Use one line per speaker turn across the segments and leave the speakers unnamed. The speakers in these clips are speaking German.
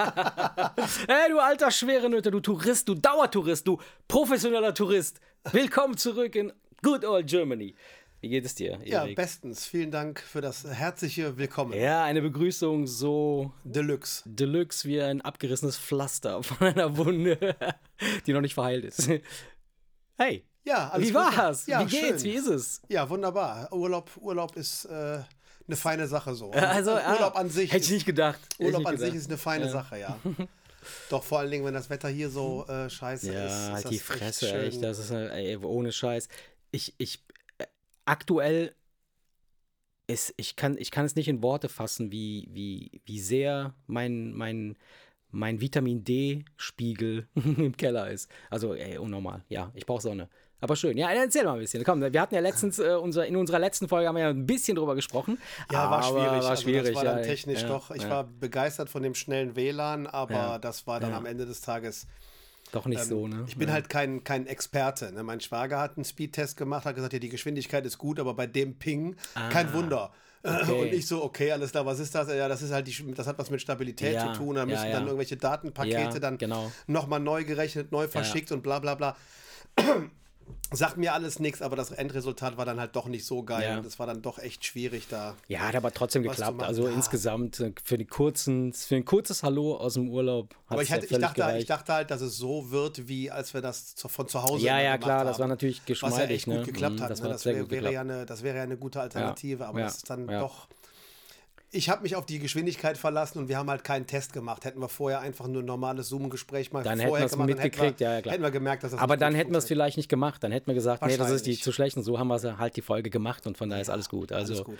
hey, du alter Schwerenöter, du Tourist, du Dauertourist, du professioneller Tourist. Willkommen zurück in good old Germany. Wie geht es dir? Erik?
Ja, bestens. Vielen Dank für das herzliche Willkommen.
Ja, eine Begrüßung so
Deluxe.
deluxe wie ein abgerissenes Pflaster von einer Wunde, die noch nicht verheilt ist. Hey,
Ja, alles
wie war's?
Ja,
wie geht's?
schön.
Wie ist es?
Ja, wunderbar. Urlaub, Urlaub ist äh, eine feine Sache so.
Also, ah,
Urlaub an sich.
Hätte ich nicht gedacht.
Urlaub an sich
gedacht.
ist eine feine Sache, ja. Doch vor allen Dingen, wenn das Wetter hier so äh, scheiße
Ja,
ist. ist
halt die Fresse,
schön.
echt. Das ist halt, ey, ohne Scheiß. Ich, ich, äh, aktuell ist, ich kann, ich kann es nicht in Worte fassen, wie, wie, wie sehr mein, mein, mein Vitamin D-Spiegel im Keller ist. Also, ey, unnormal. Ja, ich brauche Sonne. Aber schön. Ja, erzähl mal ein bisschen. Komm, wir hatten ja letztens, äh, unser, in unserer letzten Folge haben wir ja ein bisschen drüber gesprochen.
Ja, war schwierig.
War
also
schwierig
das war dann
ja,
technisch
ja,
doch. Ich
ja.
war begeistert von dem schnellen WLAN, aber das war dann am Ende des Tages
Doch nicht so, ne?
Ähm, Ich bin
ja.
halt kein, kein Experte. Ne? Mein Schwager hat einen Speedtest gemacht, hat gesagt, ja, die Geschwindigkeit ist gut, aber bei dem Ping kein Wunder.
Ah, okay.
Und ich so, okay, alles klar, was ist das? Ja, das ist halt die, das hat was mit Stabilität
Ja,
zu tun. Da
ja,
müssen dann irgendwelche Datenpakete dann
genau.
nochmal neu gerechnet, neu verschickt und bla bla bla. Sagt mir alles nichts, aber das Endresultat war dann halt doch nicht so geil.
Ja.
Und es war dann doch echt schwierig da.
Ja, hat aber trotzdem geklappt. Also
Ja.
insgesamt äh, für, die kurzen, für ein kurzes Hallo aus dem Urlaub hat
Aber ich, hätte, ich,
völlig
dachte, ich dachte halt, dass es so wird, wie als wir das von zu Hause
Ja, ja, klar, das
haben.
war natürlich
Was ja
geschmeidig.
echt gut
ne?
geklappt
Mhm,
hat.
Das
ne? Das, wär, wäre ja eine, das wäre ja eine gute Alternative, aber
ja,
das ist dann
ja.
doch. Ich habe mich auf die Geschwindigkeit verlassen und wir haben halt keinen Test gemacht. Hätten wir vorher einfach nur ein normales Zoom-Gespräch mal
Dann hätten
vorher
wir's
gemacht, dann hätten
mitgekriegt,
wir,
ja, ja, klar.
hätten wir gemerkt, dass das
Aber dann hätten wir es vielleicht nicht gemacht. Dann hätten wir gesagt, nee, das ist die zu schlecht und so haben wir halt die Folge gemacht und von daher ist alles gut. Also
Alles gut.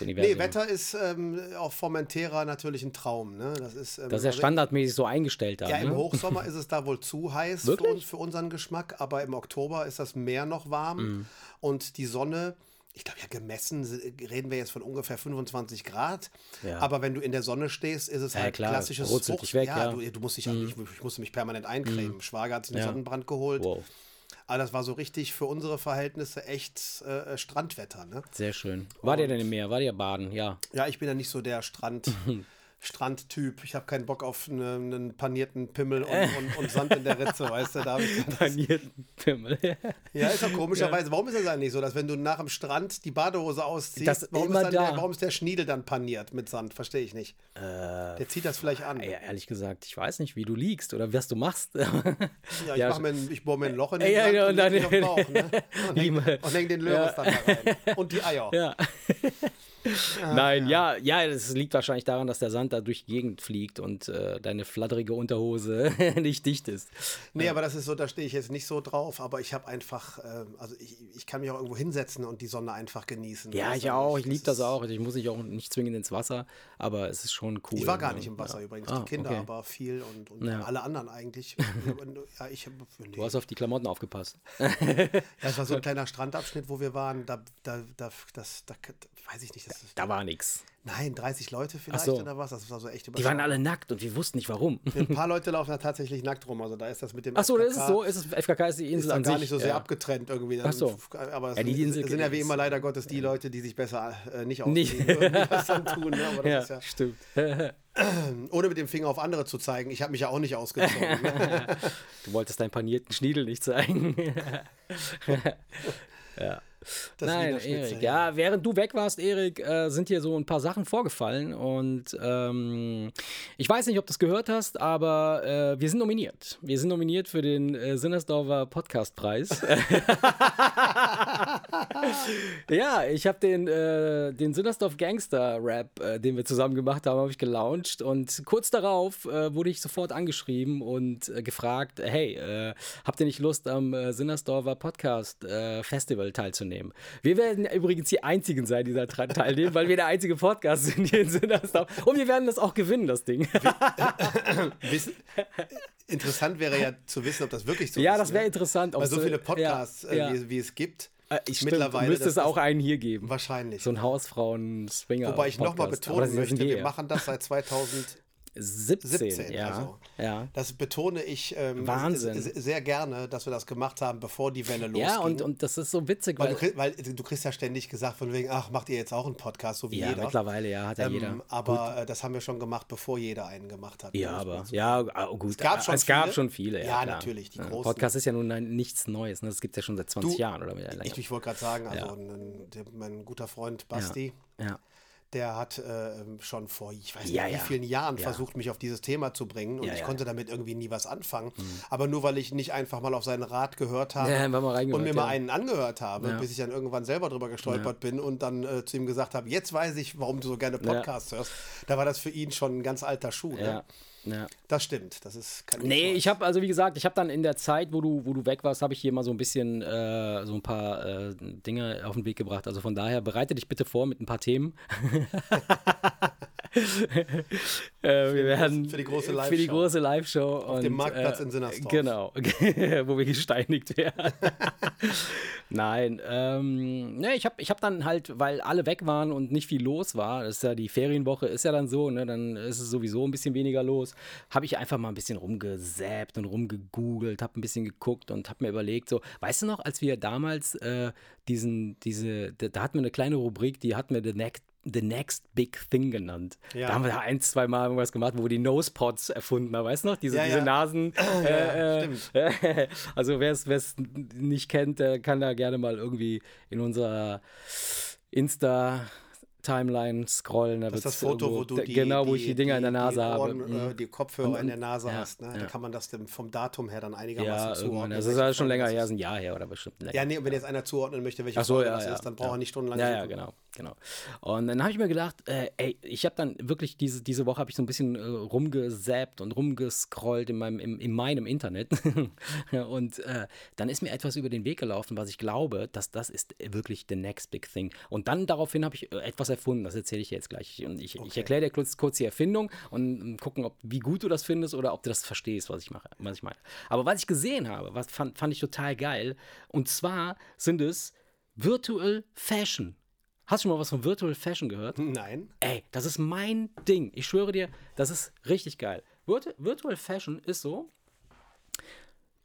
Nee, Wetter ist ähm, auf Formentera natürlich ein Traum. Ne? Das ist, ähm,
das ist ja
also
standardmäßig so eingestellt da.
Ja, im
ne?
Hochsommer ist es da wohl zu heiß für, uns, für unseren Geschmack, aber im Oktober ist das Meer noch warm
Mhm.
und die Sonne, ich glaube ja gemessen si- reden wir jetzt von ungefähr 25 Grad,
Ja.
aber wenn du in der Sonne stehst, ist es
Ja,
halt
klar,
klassisches
dich weg, ja. Mhm.
Du, du musst dich, ich, ich musste mich permanent eincremen. Schwager hat sich einen
Ja.
Sonnenbrand geholt,
Wow,
aber das war so richtig für unsere Verhältnisse echt äh, Strandwetter. Ne?
sehr schön. War der denn im Meer? War der baden? Ja.
Ja, ich bin ja nicht so der Strand. Strandtyp. Ich habe keinen Bock auf eine, einen panierten Pimmel und, und, und Sand in der Ritze, weißt du? Da
Panierten Pimmel.
Ja, ist doch komischerweise. Warum ist das eigentlich so, dass wenn du nach dem Strand die Badehose ausziehst,
Das
warum,
immer
ist dann
da.
Der, warum ist der Schniedel dann paniert mit Sand? Verstehe ich nicht. der zieht das vielleicht an.
Ja, ehrlich gesagt, ich weiß nicht, wie du liegst oder was du machst.
Ja, ich,
Ja,
mir ein, ich bohre mir ein Loch in den
Ja,
Sand
ja,
und,
und dann-
den Bauch, ne? und, häng, und häng den Löwes dann da rein. Und die Eier.
Ja. Nein, ja. ja, das liegt wahrscheinlich daran, dass der Sand da durch die Gegend fliegt und äh, deine flatterige Unterhose nicht dicht ist.
Nee, aber das ist so, da stehe ich jetzt nicht so drauf, aber ich habe einfach, ähm, also ich, ich kann mich auch irgendwo hinsetzen und die Sonne einfach genießen.
Ja, ich auch. Ich liebe das auch. Ich muss nicht auch nicht zwingend ins Wasser, aber es ist schon cool.
Ich war gar
ne?
nicht im Wasser
ja.
übrigens,
Ah,
die Kinder
okay.
aber viel und, und
Ja.
alle anderen eigentlich. ja, ich, nee.
Du hast auf die Klamotten aufgepasst.
Ja, es war so ein kleiner Strandabschnitt, wo wir waren. Da, da, da, das, da, weiß ich nicht. Das ist,
Da war nichts.
nein, 30 Leute vielleicht
so.
oder was. Das war so echt
Die waren alle nackt und wir wussten nicht warum.
Ein paar Leute laufen da tatsächlich nackt rum. Also da ist das mit dem.
Ach so, das ist so. Ist es, FKK ist die
Ist
Insel
da
an
gar
sich.
nicht so sehr
ja.
abgetrennt irgendwie.
Ach so.
Aber es
Ja, die
sind,
Insel
sind ja wie
ist-
immer leider Gottes die Leute, die sich besser äh, nicht
Nicht.
ausziehen, irgendwie das dann tun. Ne? Aber das
Ja,
ist ja,
stimmt.
ohne mit dem Finger auf andere zu zeigen. Ich habe mich ja auch nicht ausgezogen.
Du wolltest deinen panierten Schniedel nicht zeigen.
Das
Nein,
Wiener Schnitzel,
Erik, ja, während du weg warst, Erik, äh, sind hier so ein paar Sachen vorgefallen und ähm, ich weiß nicht, ob du es gehört hast, aber äh, wir sind nominiert. Wir sind nominiert für den äh, Sinnersdorfer Podcastpreis. ja, ich habe den, äh, den Sinnersdorf Gangster Rap, äh, den wir zusammen gemacht haben, habe ich gelauncht und kurz darauf äh, wurde ich sofort angeschrieben und äh, gefragt, hey, habt ihr nicht Lust am Sinnersdorfer Podcast Festival teilzunehmen? Wir werden übrigens die einzigen sein, die da dran teilnehmen, weil wir der einzige Podcast sind hier in Sinnersdorf und wir werden das auch gewinnen, das Ding.
Wissen, interessant wäre ja zu wissen, ob das wirklich so
ja,
ist.
das wäre
ne?
interessant.
Weil so viele Podcasts,
ja,
äh,
ja.
Wie, wie es gibt,
Äh, ich
mittlerweile.
müsste es auch einen hier geben.
Wahrscheinlich.
So ein Hausfrauen-Swinger.
Wobei ich nochmal betonen möchte,
wir ja.
machen das seit 2000.
17,
17,
ja.
also.
ja.
Das betone ich ähm,
Wahnsinn.
sehr gerne, dass wir das gemacht haben, bevor die Welle losging.
Ja, und, und das ist so witzig,
weil,
weil.
du, weil du kriegst ja ständig gesagt von wegen, ach, macht ihr jetzt auch einen Podcast, so wie
ja,
jeder.
mittlerweile, ja, hat ja
Ähm,
jeder.
aber äh, das haben wir schon gemacht, bevor jeder einen gemacht hat.
Ja, aber
so
ja, oh, gut.
Es gab schon
es gab
viele.
schon viele. Ja,
Ja, natürlich, die
Ja,
großen.
Podcast ist ja nun ein, nichts Neues. Ne? Das gibt es ja schon seit 20
Du,
Jahren oder mehr.
Ich, ich wollte gerade sagen, also
Ja.
ein, der, mein guter Freund Basti,
ja.
Der hat äh, schon vor, ich weiß nicht,
Ja,
wie
ja.
vielen Jahren
Ja.
versucht, mich auf dieses Thema zu bringen. Und ich.
Mhm.
konnte damit irgendwie nie was anfangen. Aber nur weil ich nicht einfach mal auf seinen Rat gehört habe und mir mal einen angehört habe, bis ich dann irgendwann selber drüber gestolpert bin und dann äh, zu ihm gesagt habe, jetzt weiß ich, warum du so gerne Podcasts hörst. Da war das für ihn schon ein ganz alter Schuh. Ne?
Ja.
Das stimmt. Das ist kein
Nee, ich habe also wie gesagt, ich habe dann in der Zeit, wo du, wo du weg warst, habe ich hier mal so ein bisschen äh, so ein paar äh, Dinge auf den Weg gebracht. Also von daher bereite dich bitte vor mit ein paar Themen. äh, wir werden
für die große
Für die
Live-Show.
große Live-Show auf
dem Marktplatz in Sinnersdorf.
Genau, wo wir gesteinigt werden. Nein, ähm, ne, ich habe ich hab dann halt, weil alle weg waren und nicht viel los war, das ist ja die Ferienwoche, ist ja dann so, ne, dann ist es sowieso ein bisschen weniger los, habe ich einfach mal ein bisschen rumgesäbt und rumgegoogelt, habe ein bisschen geguckt und habe mir überlegt, so, weißt du noch, als wir damals äh, diesen, diese, da, da hatten wir eine kleine Rubrik, die hatten wir The Next The Next Big Thing genannt.
Ja.
Da haben wir da ein, zwei Mal irgendwas gemacht, wo die Nosepods erfunden haben, weißt du noch? Diese,
Ja,
diese
ja.
Nasen.
Ja,
äh, äh, also wer es nicht kennt, der kann da gerne mal irgendwie in unserer Insta Timeline scrollen. Da
Das ist das Foto,
irgendwo-
wo du die,
genau, wo ich die Dinger in der Nase
die
habe.
Ohren,
Mhm.
äh, die Kopfhörer
Und-
in der Nase
ja,
hast. Ne?
ja.
Da kann man das dem, vom Datum her dann
ja,
einigermaßen
irgendwann.
zuordnen.
Das ist ja schon länger her,
ist.
ein Jahr her oder bestimmt länger.
Ja, nee, wenn jetzt einer zuordnen möchte, welche
Ach so,
Folge
ja,
das
ja,
ist, dann braucht
ja.
er nicht stundenlang
Ja, ja, genau, genau. Und dann habe ich mir gedacht, äh, ey, ich habe dann wirklich diese, diese Woche habe ich so ein bisschen äh, rumgesappt und rumgescrollt in meinem, im, in meinem Internet. Und äh, dann ist mir etwas über den Weg gelaufen, was ich glaube, dass das ist wirklich the next big thing. Und dann daraufhin habe ich äh, etwas erfunden, das erzähle ich dir jetzt gleich. Und ich, ich erkläre dir kurz, kurz die Erfindung und ähm, gucken, ob, wie gut du das findest oder ob du das verstehst, was ich mache, was ich meine. Aber was ich gesehen habe, was fand, fand ich total geil. Und zwar sind es Virtual Fashion. Hast du schon mal was von Virtual Fashion gehört?
Nein.
Ey, das ist mein Ding. Ich schwöre dir, das ist richtig geil. Virtu Virtual Fashion ist so,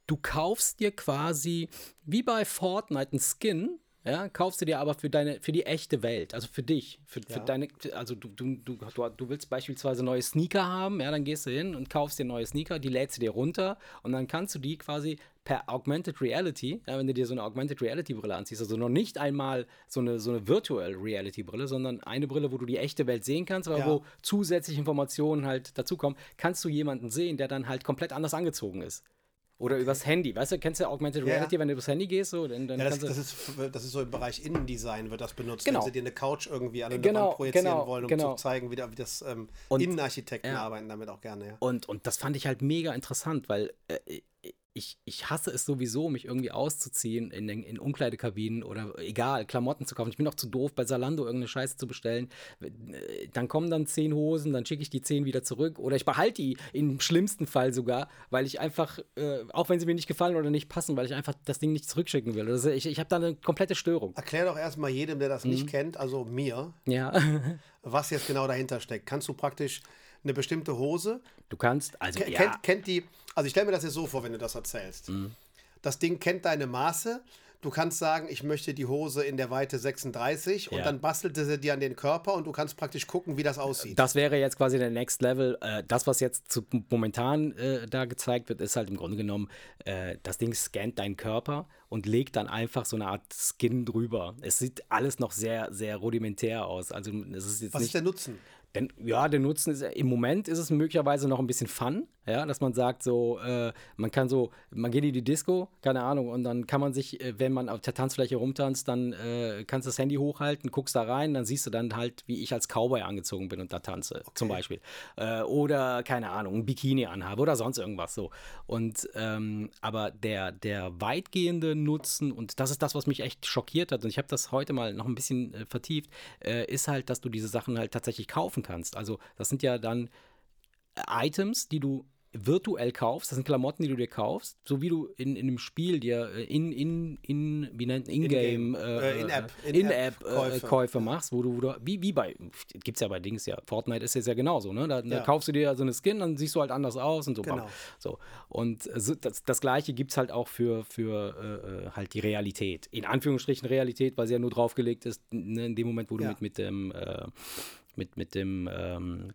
du kaufst dir quasi wie bei Fortnite einen Skin, ja, kaufst du dir aber für deine, für die echte Welt, also für dich, für, für
Ja.
deine, also du, du, du, du, du willst beispielsweise neue Sneaker haben, ja, dann gehst du hin und kaufst dir neue Sneaker, die lädst du dir runter und dann kannst du die quasi per Augmented Reality, ja, wenn du dir so eine Augmented Reality Brille anziehst, also noch nicht einmal so eine, so eine Virtual Reality Brille, sondern eine Brille, wo du die echte Welt sehen kannst, aber
Ja.
wo zusätzliche Informationen halt dazukommen, kannst du jemanden sehen, der dann halt komplett anders angezogen ist. Oder übers Handy. Weißt du, kennst du Augmented
Ja.
Reality, wenn du übers Handy gehst, so, dann, dann
Ja, das,
kannst du.
das, ist, das ist so im Bereich Innendesign wird das benutzt,
Genau.
wenn sie dir eine Couch irgendwie an eine
Genau,
Wand projizieren
genau,
wollen, um
genau.
zu zeigen, wie, da- wie das ähm,
Und-
Innenarchitekten
ja.
arbeiten damit auch gerne. Ja.
Und, und das fand ich halt mega interessant, weil äh, ich, ich hasse es sowieso, mich irgendwie auszuziehen in, den- in Umkleidekabinen oder egal, Klamotten zu kaufen. Ich bin auch zu doof, bei Salando irgendeine Scheiße zu bestellen. Äh, Dann kommen dann zehn Hosen, dann schicke ich die zehn wieder zurück oder ich behalte die im schlimmsten Fall sogar, weil ich einfach, äh, auch wenn sie mir nicht gefallen oder nicht passen, weil ich einfach das Ding nicht zurückschicken will. Also ich ich habe da eine komplette Störung.
Erklär doch erstmal jedem, der das
Mhm.
nicht kennt, also mir,
Ja,
was jetzt genau dahinter steckt. Kannst du praktisch eine bestimmte Hose,
du kannst, also
Ken-
ja,
kennt, kennt die, also ich stelle mir das jetzt so vor, wenn du das erzählst.
Mhm.
Das Ding kennt deine Maße. Du kannst sagen, ich möchte die Hose in der Weite 36 und
Ja.
dann bastelte sie dir an den Körper und du kannst praktisch gucken, wie das aussieht.
Das wäre jetzt quasi der Next Level. Äh, das, was jetzt zu, momentan äh, da gezeigt wird, ist halt im Grunde genommen, äh, das Ding scannt deinen Körper und legt dann einfach so eine Art Skin drüber. Es sieht alles noch sehr, sehr rudimentär aus. Also es ist jetzt
Was ist
nicht.
der Nutzen?
Denn, ja, der Nutzen ist, im Moment ist es möglicherweise noch ein bisschen Fun, ja, dass man sagt, so, äh, man kann so, man geht in die Disco, keine Ahnung, und dann kann man sich, äh, wenn man auf der Tanzfläche rumtanzt, dann äh, kannst du das Handy hochhalten, guckst da rein, dann siehst du dann halt, wie ich als Cowboy angezogen bin und da tanze, zum Beispiel. Äh, oder, keine Ahnung, ein Bikini anhabe oder sonst irgendwas so. Und, ähm, aber der, der weitgehende Nutzen, und das ist das, was mich echt schockiert hat, und ich habe das heute mal noch ein bisschen äh, vertieft, äh, ist halt, dass du diese Sachen halt tatsächlich kaufen kannst. Also das sind ja dann Items, die du virtuell kaufst. Das sind Klamotten, die du dir kaufst, so wie du in, in einem Spiel dir äh, in, in, in wie nennt In-Game,
äh, In-App
In-App äh, Käufe machst, wo du, wo du wie, wie bei, gibt es ja bei Dings ja, Fortnite ist jetzt ja genauso, ne? Da, da kaufst du dir so eine Skin, dann siehst du halt anders aus und so.
Genau.
So. Und das, das gleiche gibt es halt auch für, für äh, halt die Realität. In Anführungsstrichen Realität, weil sie ja nur draufgelegt ist, ne, in dem Moment, wo du ja. mit, mit dem äh, mit, mit dem ähm,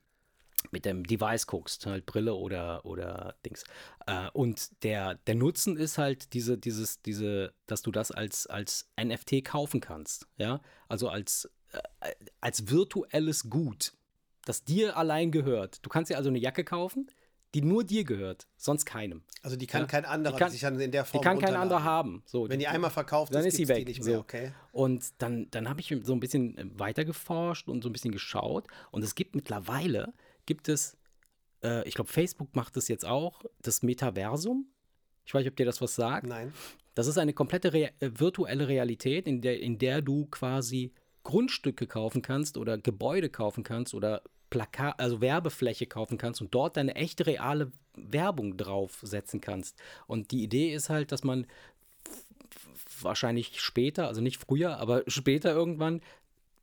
mit dem Device guckst, halt Brille oder, oder Dings. Äh, und der, der Nutzen ist halt diese, dieses, diese, dass du das als, als NFT kaufen kannst. Ja, also als, äh, als virtuelles Gut, das dir allein gehört. Du kannst dir also eine Jacke kaufen, die nur dir gehört, sonst keinem.
Also die kann ja? kein anderer die kann, sich in der Form
Die kann kein anderer haben. So,
Wenn die, die einmal verkauft
dann ist, sie weg.
Die nicht mehr. So. Okay.
Und dann, dann habe ich so ein bisschen weiter geforscht und so ein bisschen geschaut. Und es gibt mittlerweile gibt es, äh, ich glaube, Facebook macht das jetzt auch, das Metaversum. Ich weiß nicht, ob dir das was sagt.
Nein.
Das ist eine komplette Re äh, virtuelle Realität, in der, in der du quasi Grundstücke kaufen kannst oder Gebäude kaufen kannst oder Plakat, also Werbefläche kaufen kannst und dort deine echte reale Werbung draufsetzen kannst. Und die Idee ist halt, dass man wahrscheinlich später, also nicht früher, aber später irgendwann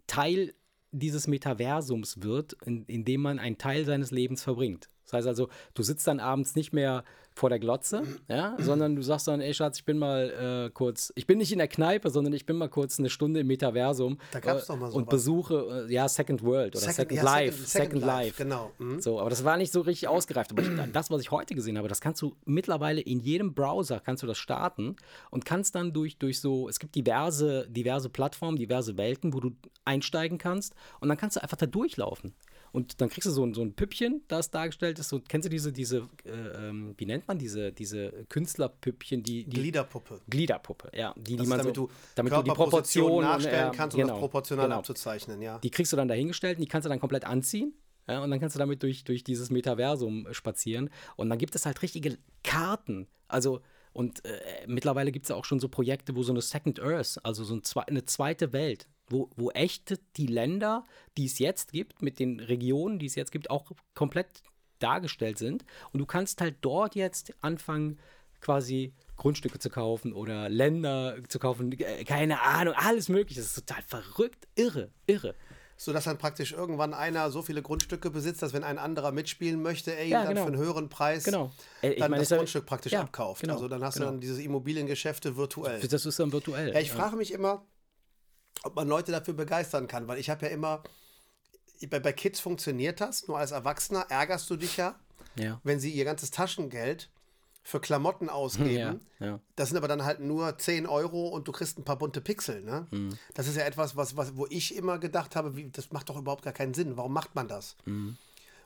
Teil dieses Metaversums wird, in, in dem man einen Teil seines Lebens verbringt. Das heißt also, du sitzt dann abends nicht mehr vor der Glotze, ja, sondern du sagst dann, ey Schatz, ich bin mal äh, kurz, ich bin nicht in der Kneipe, sondern ich bin mal kurz eine Stunde im Metaversum
da gab's äh, doch mal
und besuche, äh, ja, Second World oder Second, Second ja, Life. Second, Second, Second Life.
Genau.
Mhm. So, aber das war nicht so richtig ausgereift. Aber das, was ich heute gesehen habe, das kannst du mittlerweile in jedem Browser, kannst du das starten und kannst dann durch, durch so, es gibt diverse, diverse Plattformen, diverse Welten, wo du einsteigen kannst und dann kannst du einfach da durchlaufen. Und dann kriegst du so ein, so ein Püppchen, das dargestellt ist. So, kennst du diese, diese äh, ähm, wie nennt man diese, diese Künstlerpüppchen, die, die
Gliederpuppe.
Gliederpuppe, ja. Die, die
man
damit
so,
du, damit du die Proportion
nachstellen kannst, um
genau,
das proportional
genau.
abzuzeichnen, ja.
Die kriegst du dann dahingestellt und die kannst du dann komplett anziehen. Ja, und dann kannst du damit durch, durch dieses Metaversum spazieren. Und dann gibt es halt richtige Karten. Also, und äh, mittlerweile gibt es ja auch schon so Projekte, wo so eine Second Earth, also so eine zweite Welt, wo, wo echt die Länder, die es jetzt gibt, mit den Regionen, die es jetzt gibt, auch komplett dargestellt sind. Und du kannst halt dort jetzt anfangen, quasi Grundstücke zu kaufen oder Länder zu kaufen, äh, keine Ahnung, alles mögliche. Das ist total verrückt, irre, irre.
So dass dann praktisch irgendwann einer so viele Grundstücke besitzt, dass wenn ein anderer mitspielen möchte, er ihm
ja,
dann
genau.
für einen höheren Preis
genau.
äh, dann meine, das Grundstück praktisch
ja,
abkauft.
Genau,
also dann hast
genau.
du dann diese Immobiliengeschäfte virtuell.
Das ist dann virtuell.
Ja, ich frage mich immer, ob man Leute dafür begeistern kann, weil ich habe ja immer, bei, bei Kids funktioniert das, nur als Erwachsener ärgerst du dich ja,
ja.
wenn sie ihr ganzes Taschengeld für Klamotten ausgeben.
Ja, ja.
Das sind aber dann halt nur 10 Euro und du kriegst ein paar bunte Pixel. Ne?
Mhm.
Das ist ja etwas, was, was, wo ich immer gedacht habe, wie, das macht doch überhaupt gar keinen Sinn. Warum macht man das?
Mhm.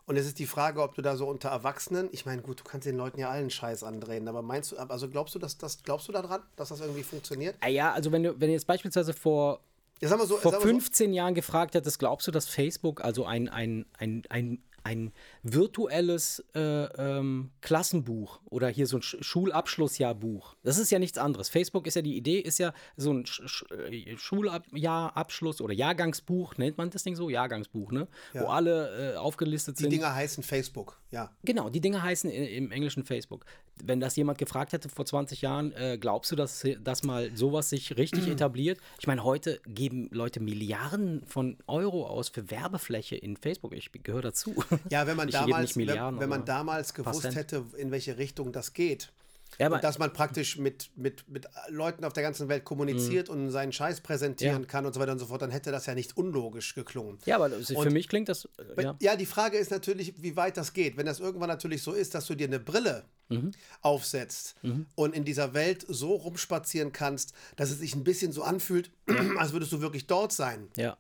Und es ist die Frage, ob du da so unter Erwachsenen, ich meine, gut, du kannst den Leuten ja allen Scheiß andrehen, aber meinst du, also glaubst du, dass das, glaubst du daran, dass das irgendwie funktioniert?
Ah ja, also wenn du, wenn du jetzt beispielsweise vor
ja, so,
vor 15 so. Jahren gefragt hättest, glaubst du, dass Facebook also ein, ein, ein, ein, ein virtuelles äh, ähm, Klassenbuch oder hier so ein Sch Schulabschlussjahrbuch. Das ist ja nichts anderes. Facebook ist ja die Idee, ist ja so ein Sch Sch äh, Schuljahrabschluss oder Jahrgangsbuch, nennt man das Ding so? Jahrgangsbuch, ne?
Ja.
Wo alle äh, aufgelistet
die
sind.
Die Dinger heißen Facebook, ja.
Genau, die Dinger heißen im Englischen Facebook. Wenn das jemand gefragt hätte vor 20 Jahren, äh, glaubst du, dass, dass mal sowas sich richtig etabliert? Ich meine, heute geben Leute Milliarden von Euro aus für Werbefläche in Facebook. Ich gehöre dazu.
Ja, wenn man damals,
Milliarden,
wenn man damals gewusst
Cent.
hätte, in welche Richtung das geht.
Ja,
und dass man praktisch mit, mit, mit Leuten auf der ganzen Welt kommuniziert und seinen Scheiß präsentieren
Mhm. Ja.
kann und so weiter und so fort, dann hätte das ja nicht unlogisch geklungen.
Ja, aber für
Und-
mich klingt das. Äh, ja.
Ja. die Frage ist natürlich, wie weit das geht. Wenn das irgendwann natürlich so ist, dass du dir eine Brille
Mhm.
aufsetzt und in dieser Welt so rumspazieren kannst, dass es sich ein bisschen so anfühlt, als würdest du wirklich dort sein,
ja.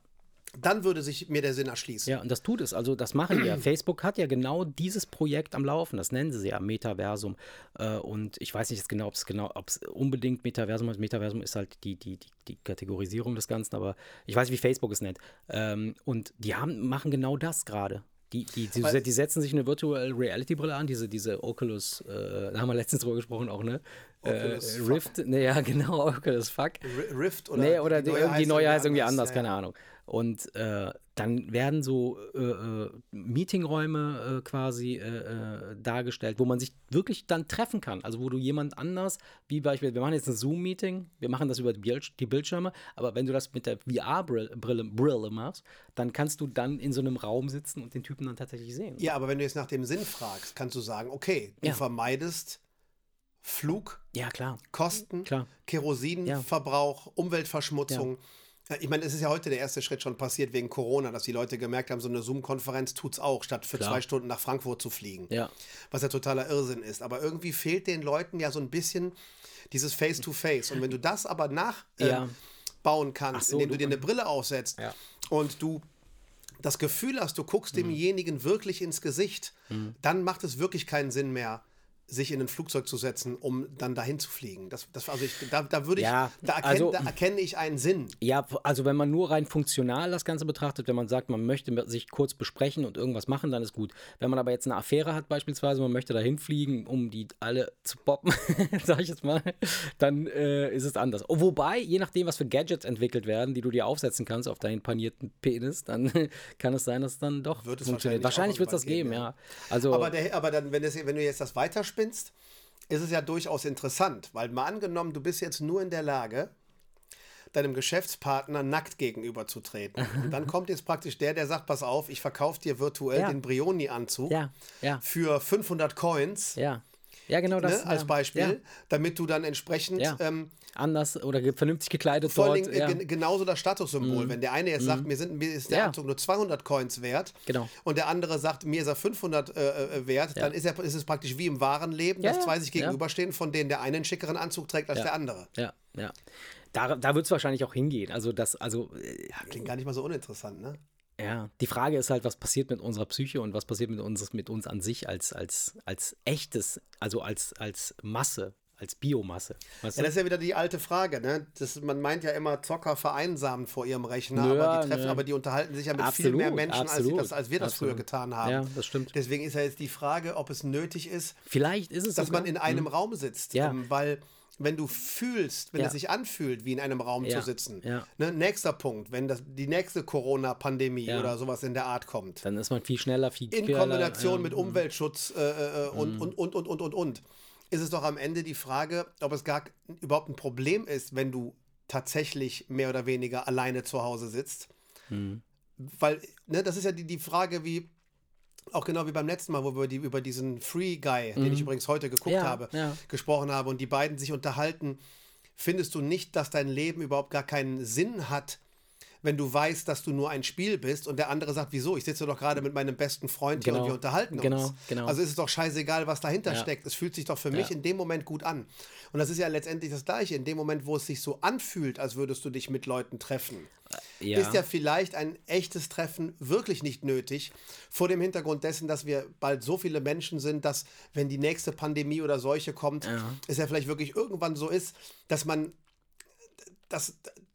Dann würde sich mir der Sinn erschließen.
Ja, und das tut es. Also, das machen ja. Facebook hat ja genau dieses Projekt am Laufen. Das nennen sie ja Metaversum. Äh, und ich weiß nicht jetzt genau, ob es genau, ob es unbedingt Metaversum ist. Metaversum ist halt die, die, die, die Kategorisierung des Ganzen, aber ich weiß, wie Facebook es nennt. Ähm, und die haben, machen genau das gerade. Die, die, die, die setzen sich eine Virtual Reality Brille an, diese, diese Oculus, äh, da haben wir letztens drüber gesprochen auch, ne?
Oculus
äh. Rift, ne, ja, genau, Oculus Fuck.
Rift oder
nee, oder die,
neue
irgendwie
heißt
neue heißt irgendwie anders,
ja,
keine. Ahnung. Und äh, dann werden so äh, äh, Meetingräume äh, quasi äh, äh, dargestellt, wo man sich wirklich dann treffen kann. Also wo du jemand anders, wie beispielsweise, wir machen jetzt ein Zoom-Meeting, wir machen das über die, Bild die Bildschirme, aber wenn du das mit der VR-Brille Brille machst, dann kannst du dann in so einem Raum sitzen und den Typen dann tatsächlich sehen.
Ja, aber wenn du jetzt nach dem Sinn fragst, kannst du sagen, okay, du
Ja.
vermeidest Flug,
Ja, klar.
Kosten,
Klar.
Kerosinverbrauch, Umweltverschmutzung. Ja, Ich meine, es ist ja heute der erste Schritt schon passiert wegen Corona, dass die Leute gemerkt haben, so eine Zoom-Konferenz tut's auch, statt für
Klar.
zwei Stunden nach Frankfurt zu fliegen.
Ja.
Was ja totaler Irrsinn ist. Aber irgendwie fehlt den Leuten ja so ein bisschen dieses Face-to-Face. Und wenn du das aber nachbauen bauen kannst,
so,
indem du
du-
dir eine Brille aufsetzt
Ja.
und du das Gefühl hast, du guckst
Mhm.
demjenigen wirklich ins Gesicht, dann macht es wirklich keinen Sinn mehr, sich in ein Flugzeug zu setzen, um dann dahin zu fliegen. Das, das, also ich, da, da würde ich,
Ja,
da, erkenn,
also-
da erkenne ich einen Sinn.
Ja, also wenn man nur rein funktional das Ganze betrachtet, wenn man sagt, man möchte sich kurz besprechen und irgendwas machen, dann ist gut. Wenn man aber jetzt eine Affäre hat beispielsweise, man möchte dahin fliegen, um die alle zu poppen, sag ich jetzt mal, dann äh, ist es anders. Wobei, je nachdem, was für Gadgets entwickelt werden, die du dir aufsetzen kannst auf deinen panierten Penis, dann kann es sein, dass es dann doch
Wird es
funktioniert.
wahrscheinlich
Wahrscheinlich wird es das geben,
geben,
ja. Also,
Aber, der, aber dann, wenn, es, wenn du jetzt das weiterspinnst, ist es ja durchaus interessant, weil mal angenommen, du bist jetzt nur in der Lage, deinem Geschäftspartner nackt gegenüberzutreten. Und dann kommt jetzt praktisch der, der sagt, pass auf, ich verkaufe dir virtuell
Ja.
den Brioni-Anzug
ja, ja,
für 500 Coins,
ja. Ja, genau das.
ne, als
ja,
Beispiel,
Ja.
damit du dann entsprechend
Ja.
ähm,
Anders oder vernünftig gekleidet
vor
dort.
Dingen
ja.
äh, gen- genauso das Statussymbol. Wenn der eine jetzt sagt, mir, sind, mir ist der. Anzug nur 200 Coins wert
Genau.
und der andere sagt, mir ist er 500 äh, äh, wert, dann ist, er, ist es praktisch wie im wahren Leben, dass zwei sich gegenüberstehen, von denen der eine einen schickeren Anzug trägt als der andere.
Ja, ja. Da, da wird es wahrscheinlich auch hingehen. Also, das, also, äh,
klingt gar nicht mal so uninteressant, ne?
Ja. Die Frage ist halt, was passiert mit unserer Psyche und was passiert mit uns, mit uns an sich als, als, als echtes, also als, als Masse, als Biomasse. Weißt
Ja,
du?
das ist ja wieder die alte Frage, ne? Das, man meint ja immer, Zocker vereinsamen vor ihrem Rechner,
Ja,
aber, die treffen,
ne.
aber die unterhalten sich ja mit viel
Absolut,
mehr Menschen, als, das, als wir das früher
absolut.
getan haben.
Ja, das stimmt.
Deswegen ist ja jetzt die Frage, ob es nötig ist,
Vielleicht ist es
dass
sogar,
man in einem Raum sitzt.
Ja.
Ähm, weil wenn du fühlst, wenn
Ja.
es sich anfühlt, wie in einem Raum
Ja,
zu sitzen.
ja.
Ne, nächster Punkt, wenn das, die nächste Corona-Pandemie
Ja.
oder sowas in der Art kommt.
dann ist man viel schneller, viel
In Kombination
ähm,
mit Umweltschutz äh, äh,
Mhm.
und, und, und, und, und, und, und, ist es doch am Ende die Frage, ob es gar überhaupt ein Problem ist, wenn du tatsächlich mehr oder weniger alleine zu Hause sitzt.
Mhm.
Weil, ne, das ist ja die, die Frage, wie, auch genau wie beim letzten Mal, wo wir die, über diesen Free Guy, den ich übrigens heute geguckt
Mhm. Ja,
habe,
ja.
gesprochen habe und die beiden sich unterhalten, findest du nicht, dass dein Leben überhaupt gar keinen Sinn hat, wenn du weißt, dass du nur ein Spiel bist und der andere sagt, wieso? Ich sitze doch gerade mit meinem besten Freund hier
Genau,
und wir unterhalten
genau,
uns.
genau.
Also ist es doch scheißegal, was dahinter
Ja.
steckt. Es fühlt sich doch für mich
Ja.
in dem Moment gut an. Und das ist ja letztendlich das Gleiche. In dem Moment, wo es sich so anfühlt, als würdest du dich mit Leuten treffen,
ja.
ist ja vielleicht ein echtes Treffen wirklich nicht nötig, vor dem Hintergrund dessen, dass wir bald so viele Menschen sind, dass, wenn die nächste Pandemie oder Seuche kommt, es ja vielleicht wirklich irgendwann so ist, dass man das.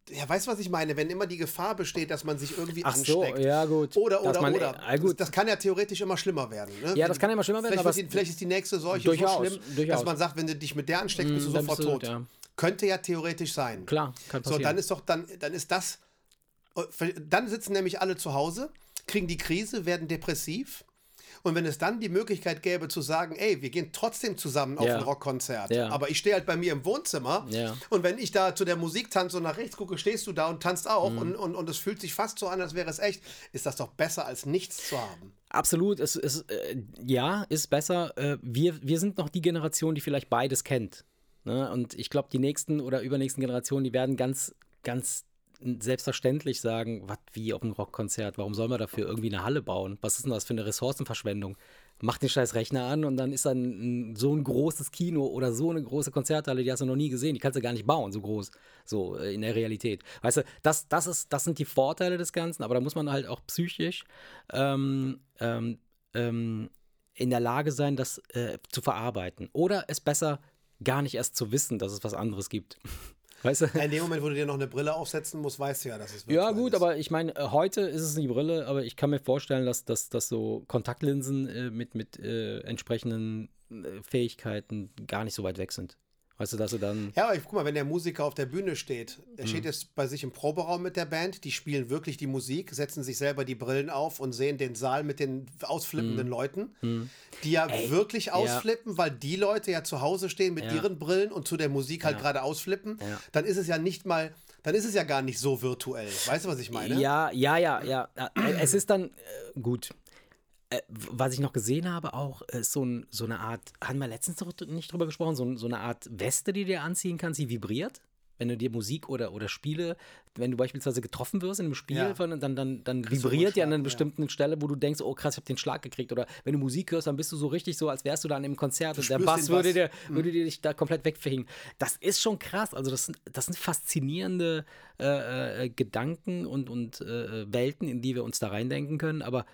Ja, weißt du, was ich meine? Wenn immer die Gefahr besteht, dass man sich irgendwie
Ach so,
ansteckt.
ja, gut.
Oder, oder,
man-
oder.
äh, gut.
Das, das kann ja theoretisch immer schlimmer werden. Ne?
Ja, das kann ja immer schlimmer werden,
Vielleicht, die, vielleicht ist die nächste Seuche
Durchaus,
so schlimm,
durchaus.
dass man sagt, wenn du dich mit der ansteckst, bist du
Mm,
sofort
bist du
tot.
ja.
Könnte ja theoretisch sein.
Klar, kann
So,
passieren.
dann ist doch, dann, dann ist das. Dann sitzen nämlich alle zu Hause, kriegen die Krise, werden depressiv. Und wenn es dann die Möglichkeit gäbe zu sagen, ey, wir gehen trotzdem zusammen auf
Ja.
ein Rockkonzert,
Ja.
aber ich stehe halt bei mir im Wohnzimmer
Ja.
und wenn ich da zu der Musik tanze und nach rechts gucke, stehst du da und tanzt
Mhm.
auch und, und, und es fühlt sich fast so an, als wäre es echt, ist das doch besser als nichts zu haben.
Absolut, es ist, äh, ja, ist besser. Äh, wir, wir sind noch die Generation, die vielleicht beides kennt. Ne? Und ich glaube, die nächsten oder übernächsten Generationen, die werden ganz, ganz selbstverständlich sagen, was wie auf einem Rockkonzert, warum soll man dafür irgendwie eine Halle bauen? Was ist denn das für eine Ressourcenverschwendung? Mach den scheiß Rechner an und dann ist dann ein, so ein großes Kino oder so eine große Konzerthalle, die hast du noch nie gesehen, die kannst du gar nicht bauen, so groß, so äh, in der Realität. Weißt du, das, das, ist, das sind die Vorteile des Ganzen, aber da muss man halt auch psychisch ähm, ähm, ähm, in der Lage sein, das äh, zu verarbeiten. Oder es besser gar nicht erst zu wissen, dass es was anderes gibt. Weißt du?
In dem Moment, wo du dir noch eine Brille aufsetzen musst, weißt du ja, dass es
Ja,
virtuell
gut,
ist.
aber ich meine, äh, heute ist es die Brille, aber ich kann mir vorstellen, dass, dass, dass so Kontaktlinsen äh, mit, mit äh, entsprechenden äh, Fähigkeiten gar nicht so weit weg sind. Weißt du, dass du dann.
Ja, aber guck mal, wenn der Musiker auf der Bühne steht, er steht jetzt bei sich im Proberaum mit der Band, die spielen wirklich die Musik, setzen sich selber die Brillen auf und sehen den Saal mit den ausflippenden Leuten, die ja wirklich ausflippen, weil die Leute ja zu Hause stehen mit
Ja.
ihren Brillen und zu der Musik halt
Ja.
gerade ausflippen,
Ja.
dann ist es ja nicht mal, dann ist es ja gar nicht so virtuell. Weißt du, was ich meine?
Ja, ja, ja, ja. Äh, Es ist dann äh, gut. Äh, Was ich noch gesehen habe, auch ist so, ein, so eine Art, haben wir letztens noch nicht drüber gesprochen, so, so eine Art Weste, die du dir anziehen kannst, die vibriert. Wenn du dir Musik oder, oder Spiele, wenn du beispielsweise getroffen wirst in einem Spiel,
Ja.
von, dann, dann, dann
du
vibriert ja an einer
ja.
bestimmten Stelle, wo du denkst, oh krass, ich habe den Schlag gekriegt. Oder wenn du Musik hörst, dann bist du so richtig so, als wärst du dann im Konzert und der Bass würde, dir, würde dir dich da komplett wegverhingen. Das ist schon krass. Also das sind, das sind faszinierende äh, äh, Gedanken und, und äh, Welten, in die wir uns da reindenken können. Aber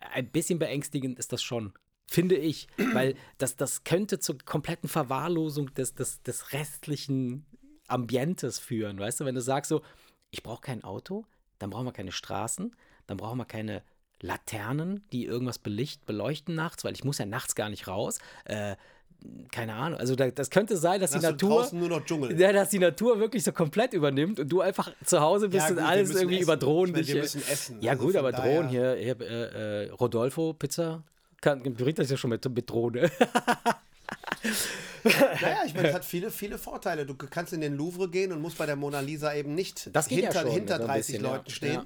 ein bisschen beängstigend ist das schon. Finde ich, weil das, das könnte zur kompletten Verwahrlosung des, des, des restlichen Ambientes führen. Weißt du, wenn du sagst so, ich brauche kein Auto, dann brauchen wir keine Straßen, dann brauchen wir keine Laternen, die irgendwas belicht, beleuchten nachts, weil ich muss ja nachts gar nicht raus. Äh, keine Ahnung. Also da, das könnte sein, dass
Dann
die Natur,
nur noch Dschungel.
ja, dass die Natur wirklich so komplett übernimmt und du einfach zu Hause bist
Ja,
und
gut, wir
alles irgendwie
essen.
über Drohnen
Ich meine,
dich,
wir müssen essen.
Ja
Also
gut, aber Drohnen hier, hier äh, äh, Rodolfo Pizza kann, bringt das ja schon mit, mit Drohne.
Naja, ich meine, es hat viele, viele Vorteile. Du kannst in den Louvre gehen und musst bei der Mona Lisa eben nicht
Das geht ja
hinter,
schon,
hinter
so ein
30
bisschen, ja.
Leuten stehen.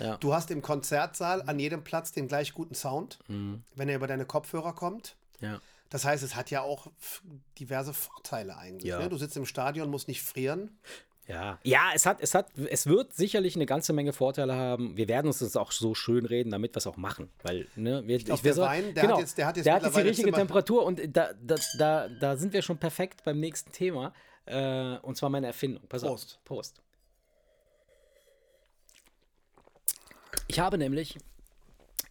Ja, ja.
Du hast im Konzertsaal an jedem Platz den gleich guten Sound,
Mhm.
wenn er über deine Kopfhörer kommt. Das heißt, es hat ja auch diverse Vorteile eigentlich.
Ja.
Ne? Du sitzt im Stadion, musst nicht frieren.
Ja, ja es, hat, es, hat, es wird sicherlich eine ganze Menge Vorteile haben. Wir werden uns das auch so schön reden, damit wir es auch machen. Weil, ne, wir, ich
glaub,
wir
der Wein, der hat jetzt- der hat jetzt
die
mittlerweile
richtige
Zimmer-
Temperatur und da, da, da, da sind wir schon perfekt beim nächsten Thema. Äh, und zwar meine Erfindung. Pass
Prost.
auf. Prost. Ich habe nämlich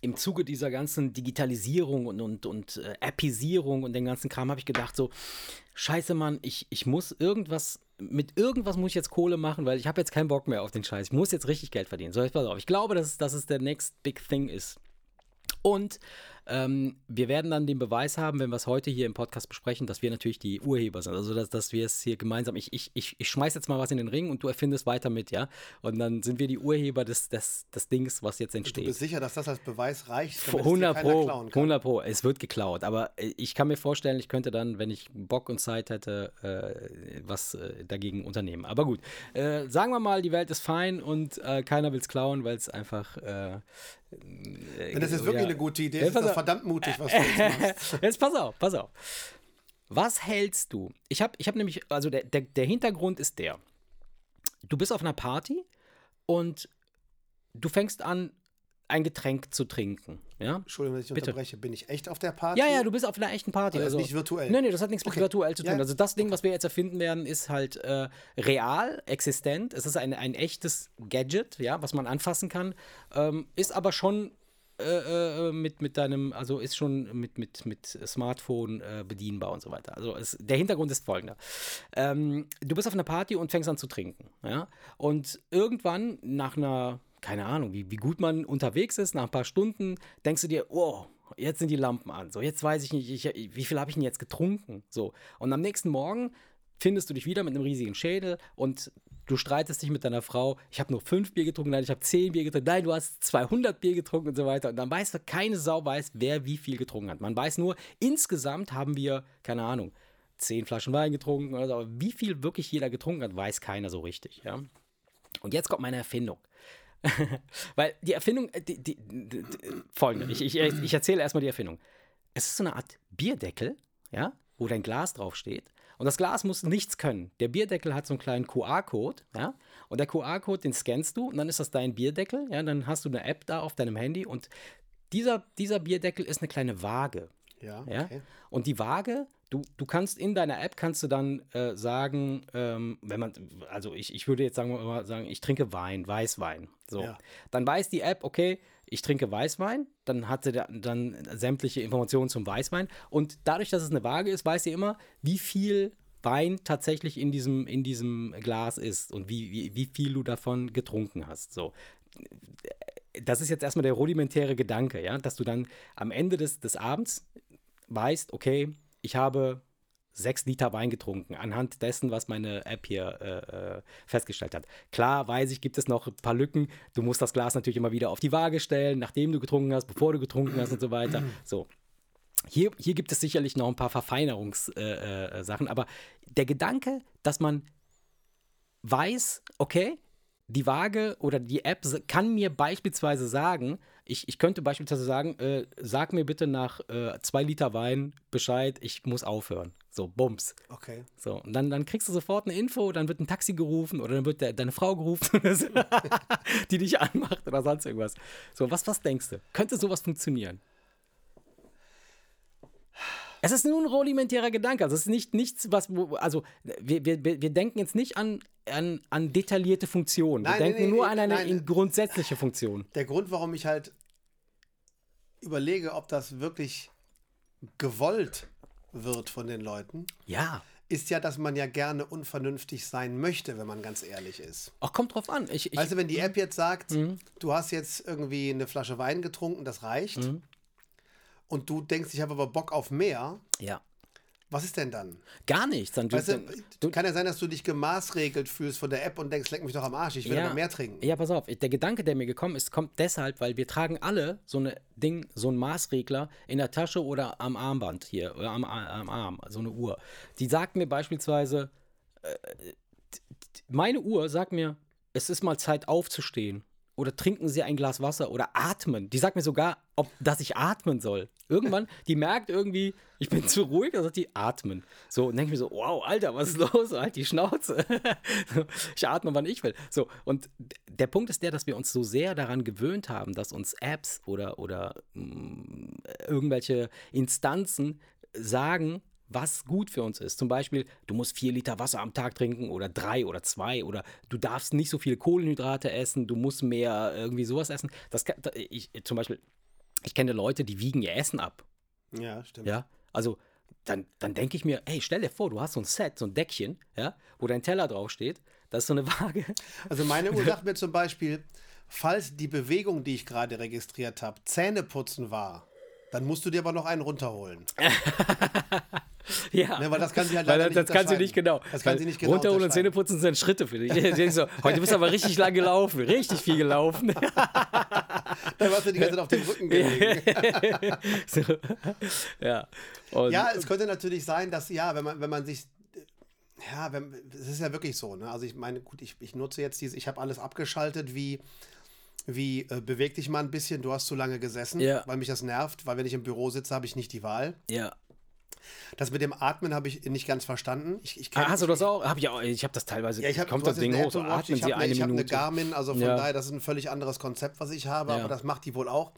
im Zuge dieser ganzen Digitalisierung und, und, und äh, Appisierung und den ganzen Kram habe ich gedacht, so, scheiße, Mann, ich, ich muss irgendwas, mit irgendwas muss ich jetzt Kohle machen, weil ich habe jetzt keinen Bock mehr auf den Scheiß. Ich muss jetzt richtig Geld verdienen. So, jetzt pass auf. Ich glaube, dass, dass es der next big thing ist. Und ähm, wir werden dann den Beweis haben, wenn wir es heute hier im Podcast besprechen, dass wir natürlich die Urheber sind. Also, dass, dass wir es hier gemeinsam, ich, ich, ich, ich schmeiß jetzt mal was in den Ring und du erfindest weiter mit, ja? Und dann sind wir die Urheber des, des, des Dings, was jetzt
Du
entsteht.
bist sicher, dass das als Beweis reicht, damit es dir
100
keiner
Pro,
klauen kann.
100 Pro, es wird geklaut. Aber äh, ich kann mir vorstellen, ich könnte dann, wenn ich Bock und Zeit hätte, äh, was äh, dagegen unternehmen. Aber gut, äh, sagen wir mal, die Welt ist fein und äh, keiner will es klauen, weil es einfach. Äh,
Wenn das jetzt wirklich
ja.
eine gute Idee ist, ist das verdammt mutig, was du jetzt machst.
Jetzt pass auf, pass auf. Was hältst du? Ich habe ich hab nämlich, also der, der, der Hintergrund ist der. Du bist auf einer Party und du fängst an, ein Getränk zu trinken. Ja?
Entschuldigung, wenn ich
Bitte.
unterbreche. Bin ich echt auf der Party?
Ja, ja, du bist auf einer echten Party.
Also
Also,
ist nicht virtuell?
Nee, nee, das hat nichts mit
Okay.
virtuell zu tun.
Ja.
Also das Ding, was wir jetzt erfinden werden, ist halt äh, real, existent. Es ist ein, ein echtes Gadget, ja, was man anfassen kann. Ähm, ist aber schon äh, äh, mit, mit deinem, also ist schon mit, mit, mit Smartphone äh, bedienbar und so weiter. Also es, der Hintergrund ist folgender. Ähm, du bist auf einer Party und fängst an zu trinken, ja. Und irgendwann nach einer, keine Ahnung, wie, wie gut man unterwegs ist, nach ein paar Stunden, denkst du dir, oh, jetzt sind die Lampen an. So, jetzt weiß ich nicht, ich, wie viel habe ich denn jetzt getrunken? So. Und am nächsten Morgen findest du dich wieder mit einem riesigen Schädel und du streitest dich mit deiner Frau, ich habe nur fünf Bier getrunken, nein, ich habe zehn Bier getrunken, nein, du hast 200 Bier getrunken und so weiter. Und dann weißt du, keine Sau weiß, wer wie viel getrunken hat. Man weiß nur, insgesamt haben wir, keine Ahnung, zehn Flaschen Wein getrunken oder so, aber wie viel wirklich jeder getrunken hat, weiß keiner so richtig, ja. Und jetzt kommt meine Erfindung. Weil die Erfindung, äh, die, die, die, folgende, ich, ich, ich erzähle erstmal die Erfindung. Es ist so eine Art Bierdeckel, ja, wo dein Glas draufsteht. Und das Glas muss nichts können. Der Bierdeckel hat so einen kleinen QR-Code, ja, und der QR-Code, den scannst du und dann ist das dein Bierdeckel, ja, dann hast du eine App da auf deinem Handy und dieser, dieser Bierdeckel ist eine kleine Waage.
Ja,
Ja?
okay.
Und die Waage, du, du kannst in deiner App kannst du dann äh, sagen, ähm, wenn man, also ich, ich würde jetzt sagen, mal sagen, ich trinke Wein, Weißwein. So.
Ja.
Dann weiß die App, okay, ich trinke Weißwein, dann hat sie da, dann sämtliche Informationen zum Weißwein. Und dadurch, dass es eine Waage ist, weiß sie immer, wie viel Wein tatsächlich in diesem, in diesem Glas ist und wie, wie, wie viel du davon getrunken hast. So das ist jetzt erstmal der rudimentäre Gedanke, ja, dass du dann am Ende des, des Abends weißt, okay, ich habe sechs Liter Wein getrunken, anhand dessen, was meine App hier äh, äh, festgestellt hat. Klar weiß ich, gibt es noch ein paar Lücken. Du musst das Glas natürlich immer wieder auf die Waage stellen, nachdem du getrunken hast, bevor du getrunken hast und so weiter. So. Hier, hier gibt es sicherlich noch ein paar Verfeinerungssachen, äh, äh, aber der Gedanke, dass man weiß, okay, die Waage oder die App kann mir beispielsweise sagen, ich, ich könnte beispielsweise sagen, äh, sag mir bitte nach äh, zwei Liter Wein Bescheid, ich muss aufhören. So, bums.
Okay.
So, und dann, dann kriegst du sofort eine Info, dann wird ein Taxi gerufen oder dann wird der, deine Frau gerufen, die dich anmacht oder sonst irgendwas. So, was, was denkst du? Könnte sowas funktionieren? Es ist nur ein rudimentärer Gedanke. Also es ist nicht nichts, was. Also wir, wir, wir denken jetzt nicht an, an, an detaillierte Funktionen. Nein, wir denken nee, nee, nur an eine nein. grundsätzliche Funktion.
Der Grund, warum ich halt überlege, ob das wirklich gewollt wird von den Leuten.
Ja.
Ist ja, dass man ja gerne unvernünftig sein möchte, wenn man ganz ehrlich ist.
Ach, kommt drauf an. Ich,
ich, du, wenn die App jetzt sagt, mhm. du hast jetzt irgendwie eine Flasche Wein getrunken, das reicht. Mhm und du denkst, ich habe aber Bock auf mehr.
Ja.
Was ist denn dann?
Gar nichts. Dann
weißt du, du, kann ja sein, dass du dich gemaßregelt fühlst von der App und denkst, leck mich doch am Arsch, ich will ja, aber mehr trinken.
Ja, pass auf, der Gedanke, der mir gekommen ist, kommt deshalb, weil wir tragen alle so eine Ding, so einen Maßregler in der Tasche oder am Armband hier, oder am, am Arm, so eine Uhr. Die sagt mir beispielsweise, äh, meine Uhr sagt mir, es ist mal Zeit aufzustehen oder trinken Sie ein Glas Wasser oder atmen. Die sagt mir sogar, ob, dass ich atmen soll. Irgendwann, die merkt irgendwie, ich bin zu ruhig, dann sagt die atmen. So, und denke ich mir so, wow, Alter, was ist los? Halt die Schnauze. ich atme, wann ich will. So, und der Punkt ist der, dass wir uns so sehr daran gewöhnt haben, dass uns Apps oder, oder mh, mm, irgendwelche Instanzen sagen, was gut für uns ist. Zum Beispiel, du musst vier Liter Wasser am Tag trinken oder drei oder zwei oder du darfst nicht so viele Kohlenhydrate essen, du musst mehr irgendwie sowas essen. Das kann, ich, zum Beispiel, ich kenne Leute, die wiegen ihr Essen ab.
Ja, stimmt.
Ja, also dann, dann denke ich mir, hey, stell dir vor, du hast so ein Set, so ein Deckchen, ja, wo dein Teller draufsteht, da ist so eine Waage.
Also meine Uhr sagt mir zum Beispiel, falls die Bewegung, die ich gerade registriert habe, Zähneputzen war, dann musst du dir aber noch einen runterholen.
Ja.
Ne, weil das kann sie halt
weil das, das kann sie nicht genau.
Das kann sie nicht genau.
Runterholen und Zähneputzen sind Schritte für dich. so, heute bist du aber richtig lang gelaufen, richtig viel gelaufen.
Dann warst du die ganze Zeit auf dem Rücken gelegen.
so, ja.
Und, ja, es könnte natürlich sein, dass, ja, wenn man, wenn man sich ja, es ist ja wirklich so. Ne? Also ich meine, gut, ich, ich nutze jetzt diese, ich habe alles abgeschaltet, wie, wie äh, beweg dich mal ein bisschen, du hast zu lange gesessen,
ja.
weil mich das nervt, weil wenn ich im Büro sitze, habe ich nicht die Wahl.
Ja.
Das mit dem Atmen habe ich nicht ganz verstanden. Ich, ich
ah, hast du das auch? Hab ich auch. Ich habe das teilweise.
Ja, ich hab,
kommt das Ding hoch,
so atmen ich
sie
eine,
eine
Ich
habe
eine Garmin, also von ja. daher, das ist ein völlig anderes Konzept, was ich habe, ja. aber das macht die wohl auch.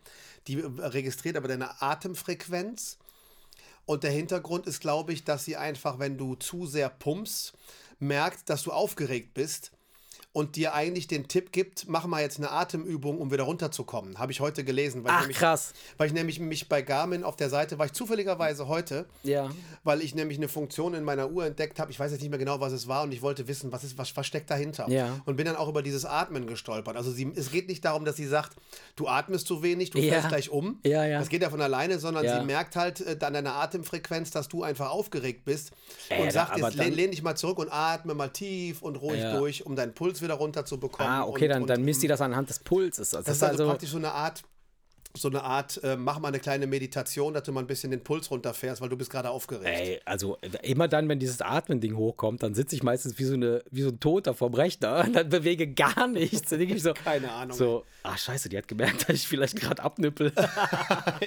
Die äh, registriert aber deine Atemfrequenz. Und der Hintergrund ist, glaube ich, dass sie einfach, wenn du zu sehr pumpst, merkt, dass du aufgeregt bist und dir eigentlich den Tipp gibt, mach mal jetzt eine Atemübung, um wieder runterzukommen. Habe ich heute gelesen.
Weil Ach, nämlich,
krass. Weil ich nämlich mich bei Garmin auf der Seite, war ich zufälligerweise heute,
ja.
weil ich nämlich eine Funktion in meiner Uhr entdeckt habe. Ich weiß jetzt nicht mehr genau, was es war und ich wollte wissen, was, ist, was, was steckt dahinter.
Ja.
Und bin dann auch über dieses Atmen gestolpert. Also sie, es geht nicht darum, dass sie sagt, du atmest zu wenig, du
ja.
fällst gleich um.
Ja, ja.
Das geht ja von alleine, sondern sie merkt halt äh, an deiner Atemfrequenz, dass du einfach aufgeregt bist
äh,
und sagt, jetzt lehn, lehn, dich mal zurück und atme mal tief und ruhig durch, um deinen Puls wieder runterzubekommen kommen.
Ah, okay,
und,
dann, und, dann misst die das anhand des Pulses.
Also das, ist also, also praktisch so eine Art so eine Art, äh, mach mal eine kleine Meditation, dass du mal ein bisschen den Puls runterfährst, weil du bist gerade aufgeregt.
Ey, also immer dann, wenn dieses Atmen-Ding hochkommt, dann sitze ich meistens wie so, eine, wie so ein Toter vorm Rechner und dann bewege gar nichts. Dann ich so,
Keine Ahnung.
So, ach scheiße, die hat gemerkt, dass ich vielleicht gerade abnippel.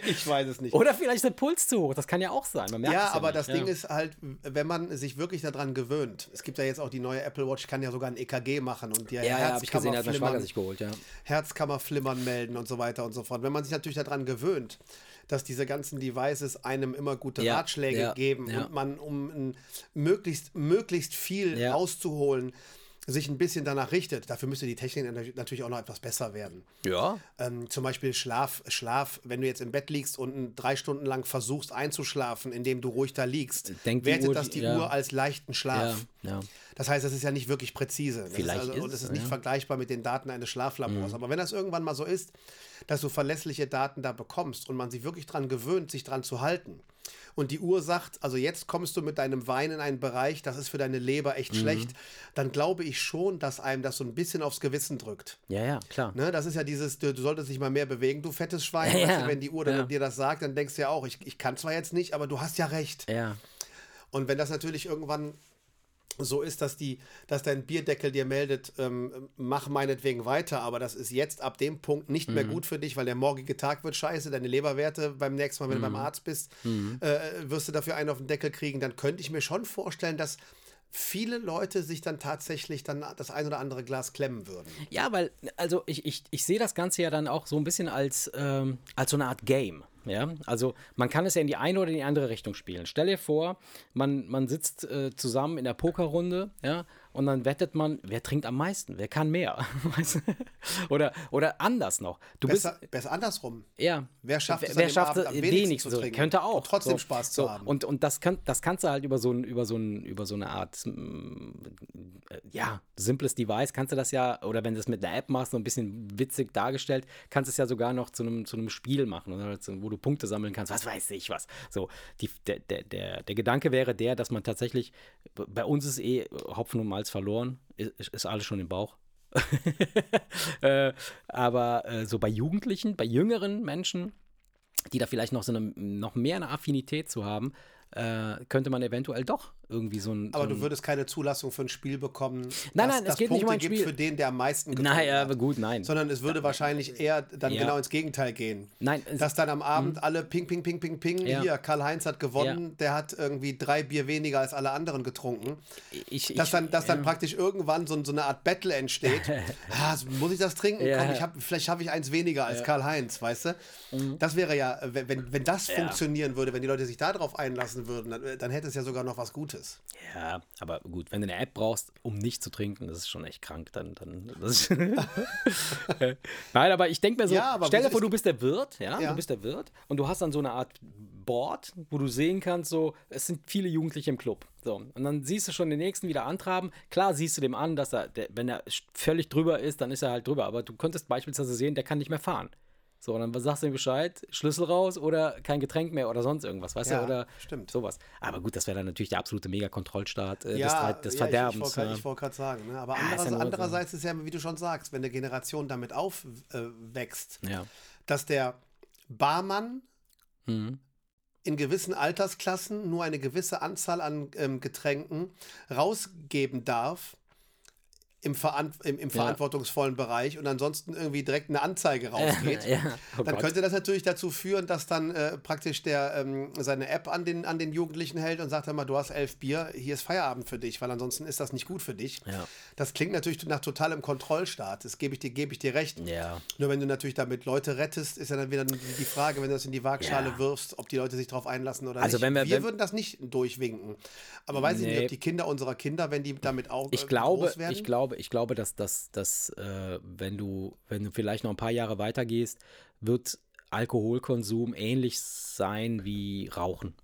ich weiß es nicht.
Oder vielleicht ist der Puls zu hoch, das kann ja auch sein.
ja, ja aber nicht. das ja. Ding ist halt, wenn man sich wirklich daran gewöhnt, es gibt ja jetzt auch die neue Apple Watch, kann ja sogar ein EKG machen und dir
ja, ja, ich gesehen, hat sich geholt, ja.
Herzkammerflimmern melden und so weiter und so fort. Wenn man sich natürlich daran gewöhnt, dass diese ganzen Devices einem immer gute ja, Ratschläge
ja,
geben
ja.
und man, um möglichst, möglichst viel rauszuholen, sich ein bisschen danach richtet. Dafür müsste die Technik natürlich auch noch etwas besser werden.
Ja.
Ähm, zum Beispiel Schlaf, Schlaf, wenn du jetzt im Bett liegst und drei Stunden lang versuchst einzuschlafen, indem du ruhig da liegst,
Denk
wertet
Uhr,
das die Uhr als leichten Schlaf.
Ja, ja.
Das heißt, das ist ja nicht wirklich präzise. Das
Vielleicht
ist also,
ist,
und es ist nicht
ja.
vergleichbar mit den Daten eines Schlaflabors. Mhm. Aber wenn das irgendwann mal so ist, dass du verlässliche Daten da bekommst und man sich wirklich daran gewöhnt, sich dran zu halten, und die Uhr sagt, also jetzt kommst du mit deinem Wein in einen Bereich, das ist für deine Leber echt
Mhm.
schlecht, dann glaube ich schon, dass einem das so ein bisschen aufs Gewissen drückt.
Ja, ja, klar.
Ne, das ist ja dieses, du, du solltest dich mal mehr bewegen, du fettes Schwein.
Ja,
Weißt du, wenn die Uhr
ja.
dir das sagt, dann denkst du ja auch, ich, ich kann zwar jetzt nicht, aber du hast ja recht.
Ja.
Und wenn das natürlich irgendwann so ist, dass, die, dass dein Bierdeckel dir meldet, ähm, mach meinetwegen weiter, aber das ist jetzt ab dem Punkt nicht mehr gut für dich, weil der morgige Tag wird scheiße, deine Leberwerte beim nächsten Mal, wenn du beim Arzt bist, äh, wirst du dafür einen auf den Deckel kriegen, dann könnte ich mir schon vorstellen, dass viele Leute sich dann tatsächlich dann das ein oder andere Glas klemmen würden.
Ja, weil, also ich, ich, ich sehe das Ganze ja dann auch so ein bisschen als, ähm, als so eine Art Game. Ja, also man kann es ja in die eine oder in die andere Richtung spielen. Stell dir vor, man, man sitzt äh, zusammen in der Pokerrunde, ja, und dann wettet man, wer trinkt am meisten, wer kann mehr. Oder, oder anders noch. Du
Besser,
bist.
besser andersrum.
Ja.
Wer schafft es
wer schafft
Abend
es
am wenigsten
wenigsten
zu trinken
Könnte auch.
und trotzdem
so,
Spaß zu
so.
haben.
Und, und das, kann, das kannst du halt über so, ein, über, so ein, über so eine Art, äh, ja, simples Device, kannst du das ja, oder wenn du das mit einer App machst, so ein bisschen witzig dargestellt, kannst du es ja sogar noch zu einem, zu einem Spiel machen, oder, wo du Punkte sammeln kannst, was weiß ich was. So, die, der, der, der, der Gedanke wäre der, dass man tatsächlich, bei uns ist eh Hopfen und Malz verloren, ist, ist alles schon im Bauch. äh, aber äh, so bei Jugendlichen, bei jüngeren Menschen, die da vielleicht noch so eine, noch mehr eine Affinität zu haben, äh, könnte man eventuell doch irgendwie so ein.
Aber
so
du
ein,
würdest keine Zulassung für ein Spiel bekommen.
Nein,
dass-
nein, es
dass
geht nicht um
Punkte
ein
gibt
Spiel.
für den, der am meisten getrunken
Nein,
hat.
aber gut, nein.
Sondern es würde wahrscheinlich eher dann
Ja.
genau ins Gegenteil gehen.
Nein, es-
Dass dann am Abend alle ping, ping, ping, ping, ping.
Ja.
Hier, Karl-Heinz hat gewonnen, der hat irgendwie drei Bier weniger als alle anderen getrunken.
ich, ich,
Dass dann, dass dann praktisch irgendwann so, so eine Art Battle entsteht. ah, muss ich das trinken?
Ja.
Komm, ich hab, vielleicht schaffe ich eins weniger als Karl-Heinz, weißt du?
Mhm.
Das wäre ja, wenn, wenn- wenn das funktionieren würde, wenn die Leute sich darauf einlassen würden, dann, dann hätte es ja sogar noch was Gutes.
Ja, aber gut, wenn du eine App brauchst, um nicht zu trinken, das ist schon echt krank. Dann, dann Nein, aber ich denke mir so,
Ja,
stell dir vor, du bist der Wirt, ja?
Ja.
du bist der Wirt und du hast dann so eine Art Board, wo du sehen kannst, so, es sind viele Jugendliche im Club. So, und dann siehst du schon den nächsten wieder antraben. Klar siehst du dem an, dass er, der, wenn er völlig drüber ist, dann ist er halt drüber. Aber du könntest beispielsweise sehen, der kann nicht mehr fahren. So, und dann sagst du ihm Bescheid, Schlüssel raus oder kein Getränk mehr oder sonst irgendwas, weißt
Ja,
du? Oder
stimmt.
sowas. Aber gut, das wäre dann natürlich der absolute Mega-Kontrollstaat äh, des,
ja,
des
ja,
Verderbens.
Ich, ich wollte gerade wollt grad sagen. Ne? Aber
Ja, ist ja
andererseits, andererseits ist ja, wie du schon sagst, wenn eine Generation damit aufwächst,
ja.
dass der Barmann
Mhm.
in gewissen Altersklassen nur eine gewisse Anzahl an ähm, Getränken rausgeben darf im, Veran im, im verantwortungsvollen Bereich und ansonsten irgendwie direkt eine Anzeige rausgeht.
ja. Oh
dann
Gott.
könnte das natürlich dazu führen, dass dann äh, praktisch der ähm, seine App an den, an den Jugendlichen hält und sagt dann mal, du hast elf Bier, hier ist Feierabend für dich, weil ansonsten ist das nicht gut für dich.
Ja.
Das klingt natürlich nach totalem Kontrollstaat. Das gebe ich dir, gebe ich dir recht.
Ja.
Nur wenn du natürlich damit Leute rettest, ist ja dann wieder die Frage, wenn du das in die Waagschale
Ja.
wirfst, ob die Leute sich darauf einlassen oder
Also
nicht.
wenn wir- wenn-
würden das nicht durchwinken. Aber weiß ich nicht,
Nee.
ob die Kinder unserer Kinder, wenn die damit auch
Ich
äh,
glaube,
groß werden.
ich glaube, ich glaube, dass, dass, dass äh, wenn du, wenn du vielleicht noch ein paar Jahre weitergehst, wird Alkoholkonsum ähnlich sein wie Rauchen.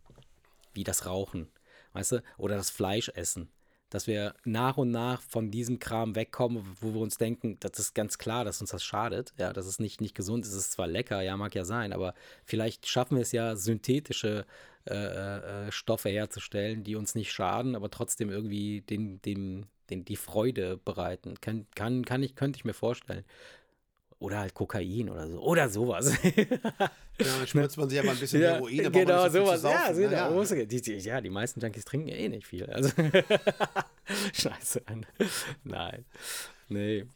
Wie das Rauchen. Weißt du? Oder das Fleischessen. Dass wir nach und nach von diesem Kram wegkommen, wo wir uns denken, das ist ganz klar, dass uns das schadet. Ja, das ist nicht, nicht gesund. Es ist zwar lecker, ja, mag ja sein, aber vielleicht schaffen wir es ja, synthetische äh, äh, Stoffe herzustellen, die uns nicht schaden, aber trotzdem irgendwie den, den, den, die Freude bereiten. Kann, kann, kann ich, könnte ich mir vorstellen. Oder halt Kokain oder so. Oder sowas.
Ja, spritzt man sich aber ein bisschen
ja,
Heroin,
genau,
so
sowas.
zu
Ja, sind
Na
ja, die, die, ja, die meisten Junkies trinken ja eh nicht viel. Also Scheiße. Nein. Nee.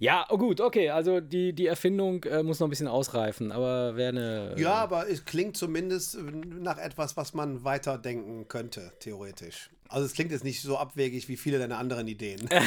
Ja, oh gut, okay. Also die, die Erfindung äh, muss noch ein bisschen ausreifen, aber wäre eine.
Ja, aber es klingt zumindest äh, nach etwas, was man weiterdenken könnte, theoretisch. Also es klingt jetzt nicht so abwegig wie viele deiner anderen Ideen.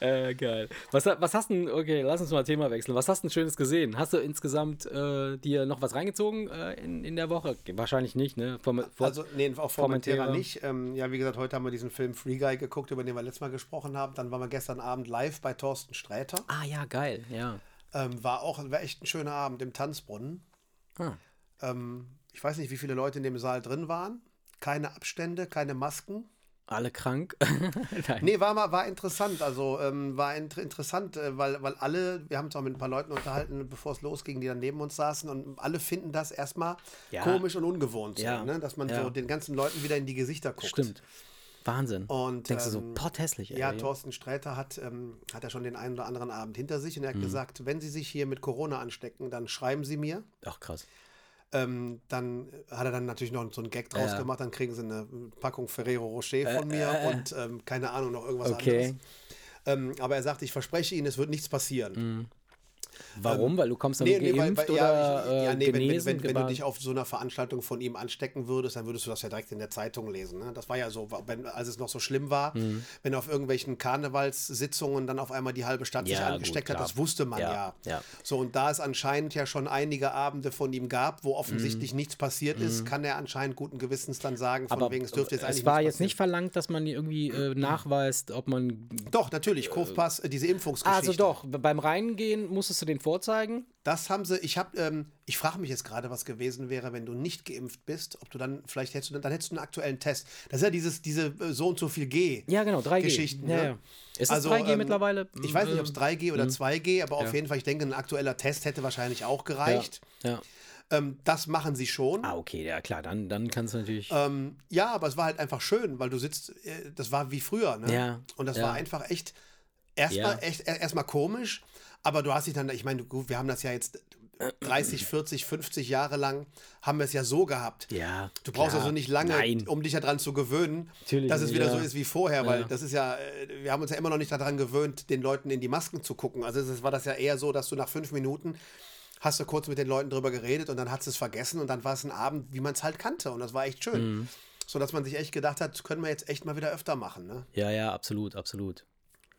Äh, geil. Was, was hast du denn, okay, lass uns mal Thema wechseln. Was hast du denn Schönes gesehen? Hast du insgesamt äh, dir noch was reingezogen äh, in, in der Woche? Wahrscheinlich nicht, ne? Vor,
Also, nee, auch
Formentera.
nicht. Ähm, ja, wie gesagt, heute haben wir diesen Film Free Guy geguckt, über den wir letztes Mal gesprochen haben. Dann waren wir gestern Abend live bei Thorsten Sträter.
ah, ja, geil, ja.
Ähm, war auch war echt ein schöner Abend im Tanzbrunnen.
Ah.
Ähm, ich weiß nicht, wie viele Leute in dem Saal drin waren. Keine Abstände, keine Masken.
Alle krank?
Nein. Nee, war, war interessant. Also ähm, war inter interessant, äh, weil, weil alle, wir haben uns auch mit ein paar Leuten unterhalten, bevor es losging, die dann neben uns saßen und alle finden das erstmal ja. komisch und ungewohnt. Ja. So, ne? Dass man ja. so den ganzen Leuten wieder in die Gesichter guckt.
Stimmt. Wahnsinn.
Und
denkst ähm, du so, ähm, potthässlich.
Ja, Thorsten Sträter hat, ähm, hat ja schon den einen oder anderen Abend hinter sich und er hat mhm. gesagt, wenn Sie sich hier mit Corona anstecken, dann schreiben Sie mir.
Ach krass.
Ähm, dann hat er dann natürlich noch so einen Gag draus ja. gemacht. Dann kriegen sie eine Packung Ferrero Rocher von äh, mir äh, äh. und ähm, keine Ahnung, noch irgendwas okay. anderes. Ähm, aber er sagt, ich verspreche Ihnen, es wird nichts passieren. Mhm.
Warum? Ähm, weil du kommst dann nee, nee, geimpft weil, weil, oder ja, ich, ja, nee,
genesen, wenn, wenn, wenn, du dich auf so einer Veranstaltung von ihm anstecken würdest, dann würdest du das ja direkt in der Zeitung lesen. Ne? Das war ja so, wenn, als es noch so schlimm war, mhm. wenn auf irgendwelchen Karnevalssitzungen dann auf einmal die halbe Stadt ja, sich angesteckt gut, hat, das wusste man ja. ja. So, und da es anscheinend ja schon einige Abende von ihm gab, wo offensichtlich mhm. nichts passiert ist, mhm. kann er anscheinend guten Gewissens dann sagen, von
Aber
wegen, es dürfte jetzt eigentlich
Es war jetzt nicht verlangt, dass man irgendwie äh, nachweist, ob man.
Doch, natürlich, Kofpass, äh, diese Impfungsgeschichte.
Also doch, beim Reingehen musstest du den vorzeigen.
Das haben sie, ich habe, ähm, ich frage mich jetzt gerade, was gewesen wäre, wenn du nicht geimpft bist, ob du dann, vielleicht hättest du, dann hättest du einen aktuellen Test. Das ist ja dieses, diese äh, so und so viel G.
Ja, genau, 3G.
Geschichten.
Ja,
ne?
ja. Ist also, es 3G ähm, mittlerweile?
Ich weiß nicht, ob es 3G oder 2G, mhm. aber auf jeden Fall, ich denke, ein aktueller Test hätte wahrscheinlich auch gereicht.
Ja. ja.
Ähm, das machen sie schon.
Ah, okay, ja klar, dann, dann kannst du natürlich.
Ähm, ja, aber es war halt einfach schön, weil du sitzt, äh, das war wie früher, ne?
Ja.
Und das war einfach echt, erstmal ja. echt, erstmal komisch, aber du hast dich dann, ich meine, gut, wir haben das ja jetzt 30, 40, 50 Jahre lang haben wir es ja so gehabt.
Ja.
Du brauchst klar. also nicht lange, Nein. um dich daran zu gewöhnen, Natürlich dass es wieder ja. so ist wie vorher, weil ja. das ist ja, äh, wir haben uns ja immer noch nicht daran gewöhnt, den Leuten in die Masken zu gucken. Also es war das ja eher so, dass du nach fünf Minuten hast du kurz mit den Leuten drüber geredet und dann hast du es vergessen und dann war es ein Abend, wie man es halt kannte und das war echt schön. Mhm. So dass man sich echt gedacht hat, können wir jetzt echt mal wieder öfter machen. Ne?
Ja, ja, absolut, absolut.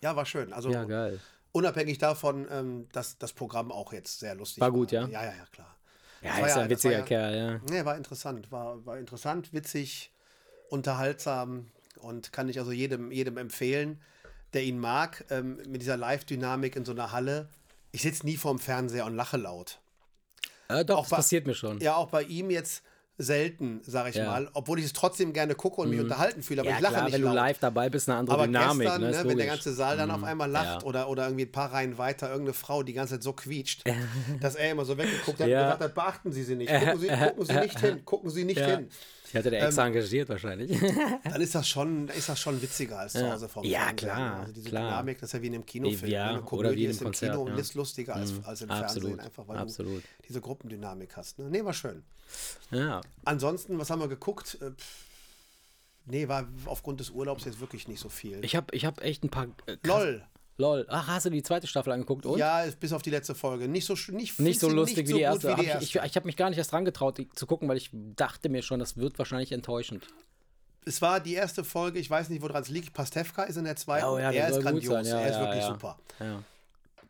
Ja, war schön. Also,
ja, geil.
Unabhängig davon, ähm, dass das Programm auch jetzt sehr lustig
war. War gut, ja?
Ja, ja, ja, klar.
Ja, das ist ja ein witziger Kerl, ja.
Nee, war interessant. War, war interessant, witzig, unterhaltsam und kann ich also jedem, jedem empfehlen, der ihn mag, ähm, mit dieser Live-Dynamik in so einer Halle. Ich sitze nie vorm Fernseher und lache laut.
Äh, doch, auch das bei, passiert mir schon.
Ja, auch bei ihm jetzt selten, sag ich ja. mal. Obwohl ich es trotzdem gerne gucke und mich mhm. unterhalten fühle, aber ja, ich lache klar, nicht
wenn
laut.
du live dabei bist, eine andere aber Dynamik.
Gestern,
ne,
wenn der ganze Saal dann mhm. auf einmal lacht ja. oder, oder irgendwie ein paar Reihen weiter irgendeine Frau die ganze Zeit so quietscht, dass er immer so weggeguckt hat und gesagt hat, beachten Sie sie nicht, gucken Sie, gucken sie nicht hin, gucken Sie nicht hin.
Ich hatte der extra ähm, engagiert wahrscheinlich.
Dann ist das schon, ist das schon witziger als zu Hause vom
Ja, Fernsehen. klar.
Also diese
klar.
Dynamik, das ist ja wie in einem Kinofilm.
Ja,
eine
Komödie oder wie in
ist im
Konzert,
Kino
ja.
und ist lustiger als, mhm. als im
Absolut.
Fernsehen, einfach weil
Absolut.
du diese Gruppendynamik hast. Ne? Nee, war schön.
Ja.
Ansonsten, was haben wir geguckt? Äh, nee, war aufgrund des Urlaubs jetzt wirklich nicht so viel.
Ich habe ich hab echt ein paar.
Äh, LOL.
Lol. Ach, hast du die zweite Staffel angeguckt? Und?
Ja, bis auf die letzte Folge. Nicht so, nicht,
nicht so lustig
nicht
wie,
so
die erste.
wie die
erste. Ich, ich, ich habe mich gar nicht erst dran getraut, die zu gucken, weil ich dachte mir schon, das wird wahrscheinlich enttäuschend.
Es war die erste Folge, ich weiß nicht, woran es liegt. Pastewka ist in der zweiten.
Oh, ja,
er ist grandios.
Ja,
er ist
ja,
wirklich super.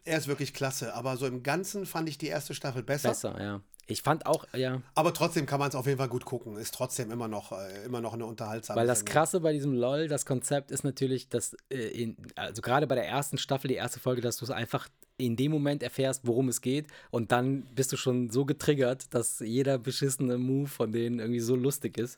Er ist wirklich klasse. Aber so im Ganzen fand ich die erste Staffel besser.
Besser, ja. Ich fand auch, ja.
Aber trotzdem kann man es auf jeden Fall gut gucken. Ist trotzdem immer noch, äh, immer noch eine unterhaltsame
Weil das Krasse bei diesem LOL, das Konzept ist natürlich, dass, äh, in, also gerade bei der ersten Staffel, die erste Folge, dass du es einfach in dem Moment erfährst, worum es geht. Und dann bist du schon so getriggert, dass jeder beschissene Move von denen irgendwie so lustig ist,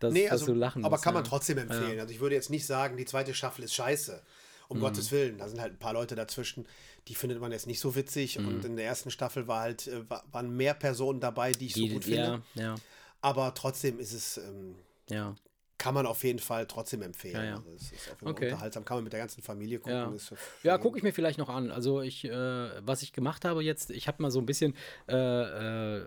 dass,
nee,
also,
dass du
lachen
Aber
musst,
kann
ja.
man trotzdem empfehlen.
Ja.
Also ich würde jetzt nicht sagen, die zweite Staffel ist scheiße. Um
Mhm.
Gottes Willen. Da sind halt ein paar Leute dazwischen, die findet man jetzt nicht so witzig.
Mhm.
Und in der ersten Staffel war halt, äh, wa- waren mehr Personen dabei, die ich so
Die,
gut finde.
ja, ja,
Aber trotzdem ist es, ähm,
ja.
Kann man auf jeden Fall trotzdem empfehlen.
Ja, ja.
Also es ist auf jeden Fall
Okay.
unterhaltsam, kann man mit der ganzen Familie gucken.
Ja. Ja, gucke ich mir vielleicht noch an. Also ich, äh, was ich gemacht habe jetzt, ich habe mal so ein bisschen äh, äh,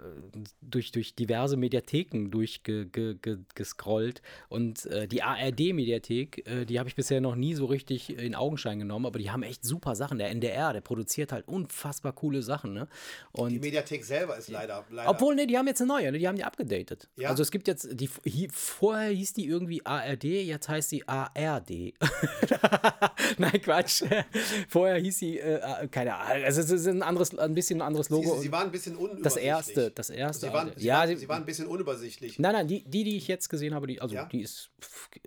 durch, durch diverse Mediatheken durchgescrollt und äh, die ARD-Mediathek, äh, die habe ich bisher noch nie so richtig in Augenschein genommen, aber die haben echt super Sachen. Der NDR, der produziert halt unfassbar coole Sachen. Ne?
Die
Und
Mediathek selber ist leider. leider
obwohl, ne, die haben jetzt eine neue, ne? die haben die abgedatet.
Ja?
Also es gibt jetzt, die hi, vorher hieß die irgendwie ARD, jetzt heißt sie ARD. Nein, Quatsch. vorher hieß sie, äh, keine Ahnung, also es ist ein anderes, ein bisschen ein anderes Logo.
sie, sie waren ein bisschen unübersichtlich.
das erste, das erste.
Sie waren, sie,
ja,
waren,
sie,
waren ein bisschen unübersichtlich.
nein, nein, die, die, die ich jetzt gesehen habe, die, also
Ja?
die ist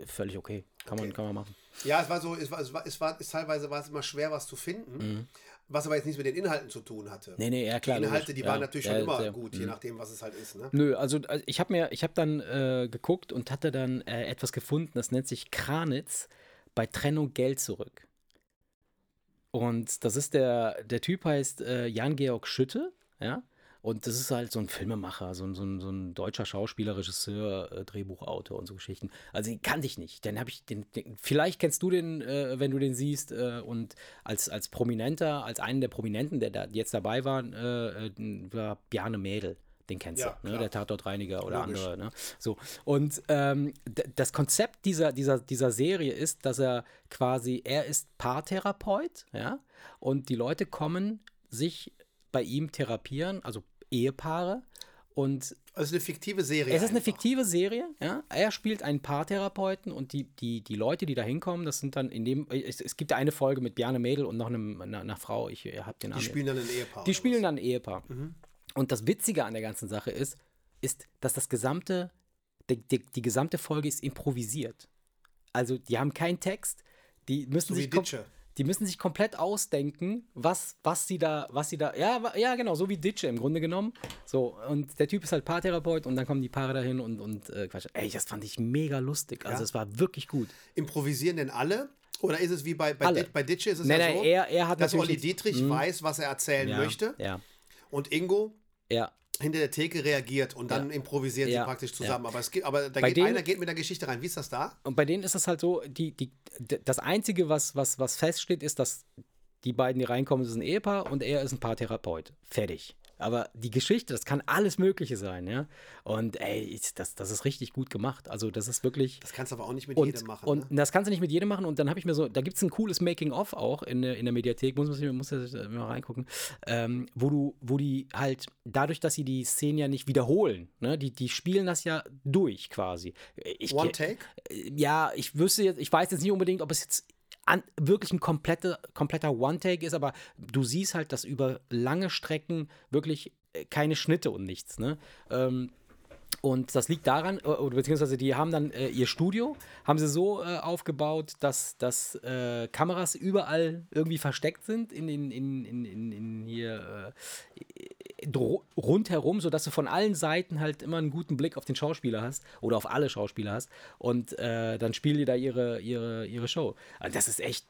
völlig okay. Kann, Man,
Okay.
kann man machen.
Ja, es war so, es war, es war, es war es teilweise war es immer schwer, was zu finden.
Mhm.
Was aber jetzt nichts mit den Inhalten zu tun hatte.
Nee, nee, ja klar.
Die Inhalte, die
logisch.
waren
Ja,
natürlich
ja,
schon immer gut, je
mhm.
nachdem, was es halt ist. Ne?
Nö, also also ich habe mir, ich habe dann äh, geguckt und hatte dann äh, etwas gefunden, das nennt sich Kranitz bei Trennung Geld zurück. Und das ist der, der Typ heißt äh, Jan-Georg Schütte, ja. Und das ist halt so ein Filmemacher, so ein, so ein, so ein deutscher Schauspieler, Regisseur, äh, Drehbuchautor und so Geschichten. Also den kannte ich nicht. Den habe ich, den, den, vielleicht kennst du den, äh, wenn du den siehst. Äh, und als, als Prominenter, als einen der Prominenten, der da jetzt dabei war, äh, äh, war Bjarne Mädel. Den kennst
Ja,
du, ne? der Tatortreiniger oder
Logisch.
andere. Ne? So. Und ähm, das Konzept dieser, dieser, dieser Serie ist, dass er quasi, er ist Paartherapeut, ja, und die Leute kommen sich bei ihm therapieren, also Ehepaare. Und
Also es ist eine fiktive Serie.
es ist eine
einfach.
fiktive Serie, ja. Er spielt einen Paartherapeuten und die, die, die Leute, die da hinkommen, das sind dann in dem. Es, es gibt eine Folge mit Bjarne Mädel und noch einem, einer, einer Frau, ich habe den Namen.
Die
jetzt.
spielen dann ein Ehepaar.
Die spielen
was?
dann ein Ehepaar. Und das Witzige an der ganzen Sache ist, ist, dass das gesamte, die, die, die gesamte Folge ist improvisiert. Also die haben keinen Text, die müssen
So wie
sich
Ditsche.
Die müssen sich komplett ausdenken, was, was sie da, was sie da, ja, ja, genau, so wie Ditsche im Grunde genommen. So, und der Typ ist halt Paartherapeut und dann kommen die Paare dahin und, und äh, Quatsch. Ey, das fand ich mega lustig. Also
Ja.
es war wirklich gut.
Improvisieren denn alle? Oder ist es wie bei, bei. Dit, bei Ditsche ist es
Nein,
ja
nein,
so,
er, er hat
dass Olli Dietrich weiß, was er erzählen
ja,
möchte
Ja,
und Ingo
ja.
Hinter der Theke reagiert und dann improvisieren
Ja,
sie praktisch
ja.
zusammen. Aber, es geht, aber da
Bei
geht
denen-
einer geht mit der Geschichte rein. Wie ist das da?
Und bei denen ist es halt so, die, die, das Einzige, was, was, was feststeht, ist, dass die beiden, die reinkommen, ist ein Ehepaar und er ist ein Paartherapeut. Fertig. Aber die Geschichte, das kann alles Mögliche sein, ja. Und ey, das, das ist richtig gut gemacht. Also, das ist wirklich.
Das kannst du aber auch nicht mit
Und,
jedem machen.
und
ne?
das kannst du nicht mit jedem machen. Und dann habe ich mir so, da gibt es ein cooles Making-of auch in, der- in der Mediathek, muss man muss ich mal reingucken, ähm, wo du, wo die halt, dadurch, dass sie die Szenen ja nicht wiederholen, ne, die, die spielen das ja durch quasi. Ich,
One Take?
ja, ich wüsste jetzt, ich weiß jetzt nicht unbedingt, ob es jetzt an, wirklich ein komplette, kompletter One-Take ist, aber du siehst halt, dass über lange Strecken wirklich äh, keine Schnitte und nichts, ne? Ähm, und das liegt daran, äh, oder beziehungsweise die haben dann äh, ihr Studio, haben sie so äh, aufgebaut, dass, dass äh, Kameras überall irgendwie versteckt sind in, in, in, in, in, hier äh, rundherum, sodass du von allen Seiten halt immer einen guten Blick auf den Schauspieler hast oder auf alle Schauspieler hast. Und äh, dann spielen die da ihre, ihre, ihre Show. Also das ist echt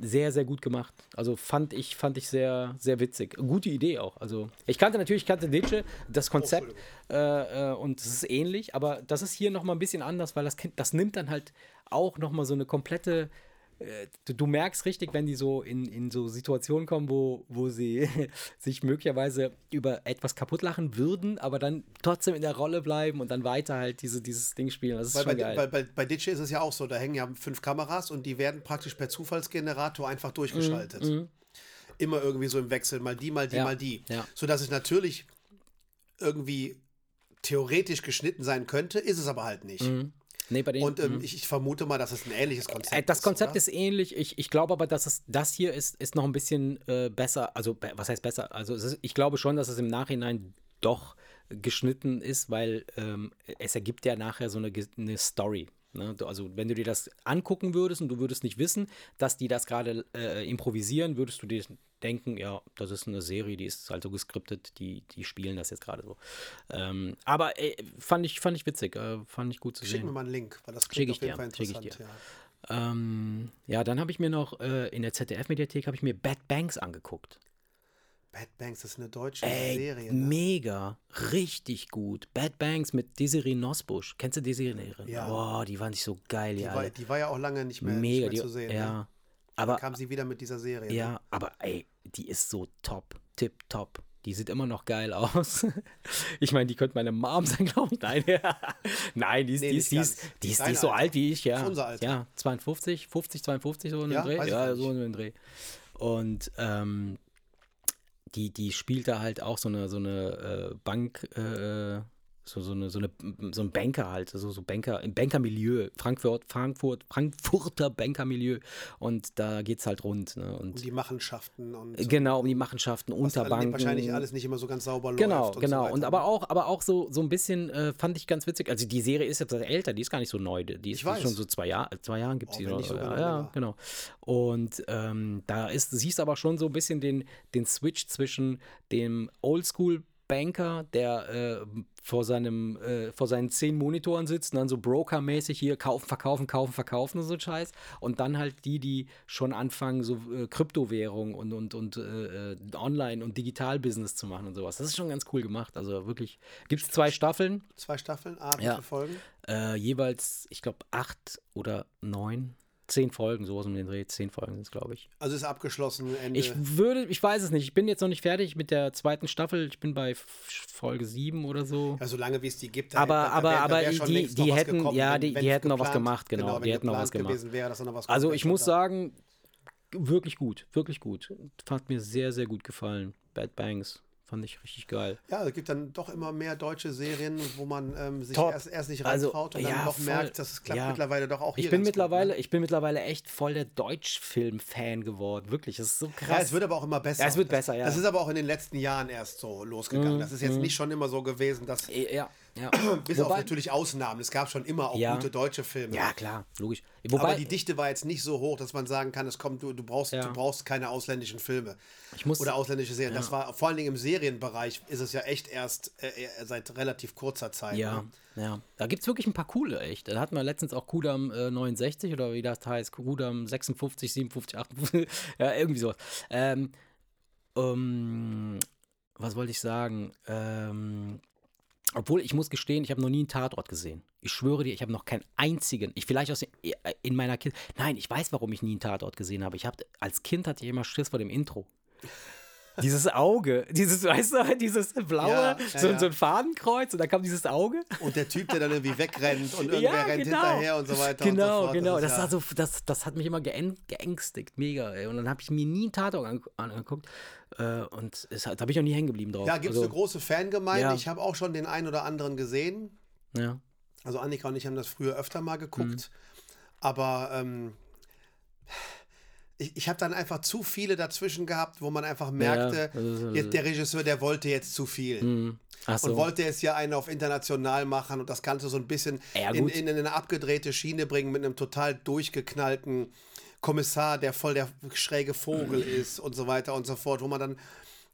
sehr, sehr gut gemacht. Also fand ich, fand ich sehr, sehr witzig. Gute Idee auch. Also ich kannte natürlich, ich kannte Nietzsche, das Konzept äh, äh, und es ist ähnlich, aber das ist hier nochmal ein bisschen anders, weil das, Kind- das nimmt dann halt auch nochmal so eine komplette du, du merkst richtig, wenn die so in, in so Situationen kommen, wo, wo sie sich möglicherweise über etwas kaputt lachen würden, aber dann trotzdem in der Rolle bleiben und dann weiter halt diese, dieses Ding spielen. Das ist
Weil
schon
bei,
geil.
bei, bei, bei Ditsche ist es ja auch so, da hängen ja fünf Kameras und die werden praktisch per Zufallsgenerator einfach durchgeschaltet. Immer irgendwie so im Wechsel, mal die, mal die,
Mhm, Ja,
mal die.
ja.
Sodass es natürlich irgendwie theoretisch geschnitten sein könnte, ist es aber halt nicht.
Nee, bei denen,
Und ähm, ich, ich vermute mal, dass es ein ähnliches Konzept
Äh, das Konzept
oder?
ist ähnlich. Ich, ich glaube aber, dass es das hier ist, ist noch ein bisschen äh, besser. Also, was heißt besser? Also, ist, ich glaube schon, dass es im Nachhinein doch geschnitten ist, weil ähm, es ergibt ja nachher so eine, eine Story. Ne? Also, wenn du dir das angucken würdest und du würdest nicht wissen, dass die das gerade äh, improvisieren, würdest du dir denken, ja, das ist eine Serie, die ist halt so geskriptet, die, die spielen das jetzt gerade so. Ähm, aber äh, fand, ich, fand ich witzig, äh, fand ich gut zu
Schick mir
sehen.
mal einen Link, weil das
Schick
klingt
ich
auf jeden
dir,
Fall
schick ich
interessant.
dir.
Ja.
Ähm, ja, dann habe ich mir noch äh, in der ZDF-Mediathek habe ich mir Bad Banks angeguckt.
Bad Banks, das ist eine deutsche
Ey,
Serie. Ne?
mega, richtig gut. Bad Banks mit Desiree Nosbusch. Kennst du Desiree?
Ja.
Boah, die waren nicht so geil, die,
Die war, die war ja auch lange nicht mehr,
Mega,
nicht
die,
mehr zu sehen.
ja.
Ne?
Aber
Dann kam sie wieder mit dieser Serie. Ne?
ja, aber ey, die ist so top, tip top. Die sieht immer noch geil aus. Ich meine, die könnte meine Mom sein, glaube ich. Nein, nein, die ist,
Nee,
die ist, die
nicht
ist, die ist, die ist so
Alter.
alt wie ich, ja.
Unser Alter.
Ja, 52, 50, 52, so in
Ja,
Dreh. Ja, so in dem Dreh. Und ähm, die, die spielt da halt auch so eine, so eine äh, Bank, äh, So, so, eine, so, eine, so ein Banker halt, so, so Banker, im Bankermilieu, Frankfurt, Frankfurt, Frankfurter Bankermilieu. Und da geht es halt rund. Ne? Und
um die Machenschaften und so.
Genau, um die Machenschaften, Unterbanken.
Wahrscheinlich alles nicht immer so ganz sauber
genau,
läuft.
Genau, genau.
So
und aber auch, aber auch so, so ein bisschen äh, fand ich ganz witzig. Also die Serie ist jetzt älter, die ist gar nicht so neu. Die ist
Ich weiß.
schon so zwei Jahre, zwei Jahren gibt es
Oh,
die noch. ja,
länger.
genau. Und ähm, da ist, siehst aber schon so ein bisschen den, den Switch zwischen dem Oldschool Banker, der äh, vor seinem, äh, vor seinen zehn Monitoren sitzt und dann so Broker-mäßig hier kaufen, verkaufen, kaufen, verkaufen und so ein Scheiß. Und dann halt die, die schon anfangen, so äh, Kryptowährung und, und, und äh, Online- und Digital-Business zu machen und sowas. Das ist schon ganz cool gemacht. Also wirklich, gibt es zwei Staffeln,
Zwei Staffeln, ah,
Ja.
Folgen?
äh, jeweils, ich glaube, acht oder neun, zehn Folgen, sowas um den Dreh, zehn Folgen sind es, glaube ich.
Also ist abgeschlossen, Ende.
Ich würde, ich weiß es nicht. Ich bin jetzt noch nicht fertig mit der zweiten Staffel. Ich bin bei Folge 7 oder so.
ja, solange wie es die gibt. da-
Aber-
da
aber-
wär- da
aber
wär schon
die- die hätten-
gekommen,
ja,
wenn-
die- hätten noch was gemacht, genau,
wenn
die hätten noch was gemacht.
da noch was
Also ich
wär
muss
da.
sagen, wirklich gut, wirklich gut. Hat mir sehr, sehr gut gefallen. Bad Banks fand ich richtig geil.
Ja, es gibt dann doch immer mehr deutsche Serien, wo man ähm, sich erst, erst nicht
Also,
reintraut und dann
ja,
doch
voll.
merkt, dass es klappt
Ja.
mittlerweile doch auch hier
Ich bin
ganz gut,
mittlerweile,
ne?
ich bin mittlerweile echt voll der Deutschfilm-Fan geworden. Wirklich, das ist so krass.
Ja, es wird aber auch immer besser.
Ja, es wird
das,
besser, ja.
Das ist aber auch in den letzten Jahren erst so losgegangen. das ist jetzt nicht schon immer so gewesen, dass
ja, ja.
bis auf
Wobei-
natürlich Ausnahmen. Es gab schon immer auch
Ja.
gute deutsche Filme.
Ja, klar, logisch.
aber
Wobei,
die Dichte war jetzt nicht so hoch, dass man sagen kann, es kommt, du, du, brauchst,
Ja.
du brauchst keine ausländischen Filme
muss,
oder ausländische Serien. Das war vor allen Dingen im Serienbereich ist es ja echt erst äh, äh, seit relativ kurzer Zeit.
Ja,
Ne?
ja. Da gibt es wirklich ein paar coole, echt. Da hatten wir letztens auch Kudam äh, 69 oder wie das heißt, Kudam 56, 57, 58, ja, irgendwie sowas. Ähm, ähm, was wollte ich sagen? Ähm, obwohl, ich muss gestehen, ich habe noch nie einen Tatort gesehen. Ich schwöre dir, ich habe noch keinen einzigen, ich vielleicht aus äh, in meiner Kind, nein, ich weiß, warum ich nie einen Tatort gesehen habe. Ich habe, als Kind hatte ich immer Schiss vor dem Intro. Dieses Auge, dieses, weißt du, dieses blaue,
Ja, ja,
so,
ja.
so ein Fadenkreuz und da kam dieses Auge.
Und der Typ, der dann irgendwie wegrennt und irgendwer rennt
genau.
hinterher und so weiter. und so
Genau, genau. Das, war so, das, das hat mich immer geäng, geängstigt, mega. Ey. Und dann habe ich mir nie einen Tatort ange- angeguckt. Äh, und es, da bin ich auch nie hängen geblieben drauf.
Da gibt es
also,
eine große Fangemeinde. Ich habe auch schon den einen oder anderen gesehen.
ja.
Also Annika und ich haben das früher öfter mal geguckt. Aber ähm, ich, ich habe dann einfach zu viele dazwischen gehabt, wo man einfach merkte,
also-
jetzt der Regisseur, der wollte jetzt zu viel.
Hm. Ach so.
Und wollte es ja einen auf international machen und das Ganze so ein bisschen
Ja,
in,
gut.
in eine abgedrehte Schiene bringen mit einem total durchgeknallten Kommissar, der voll der schräge Vogel ist und so weiter und so fort, wo man dann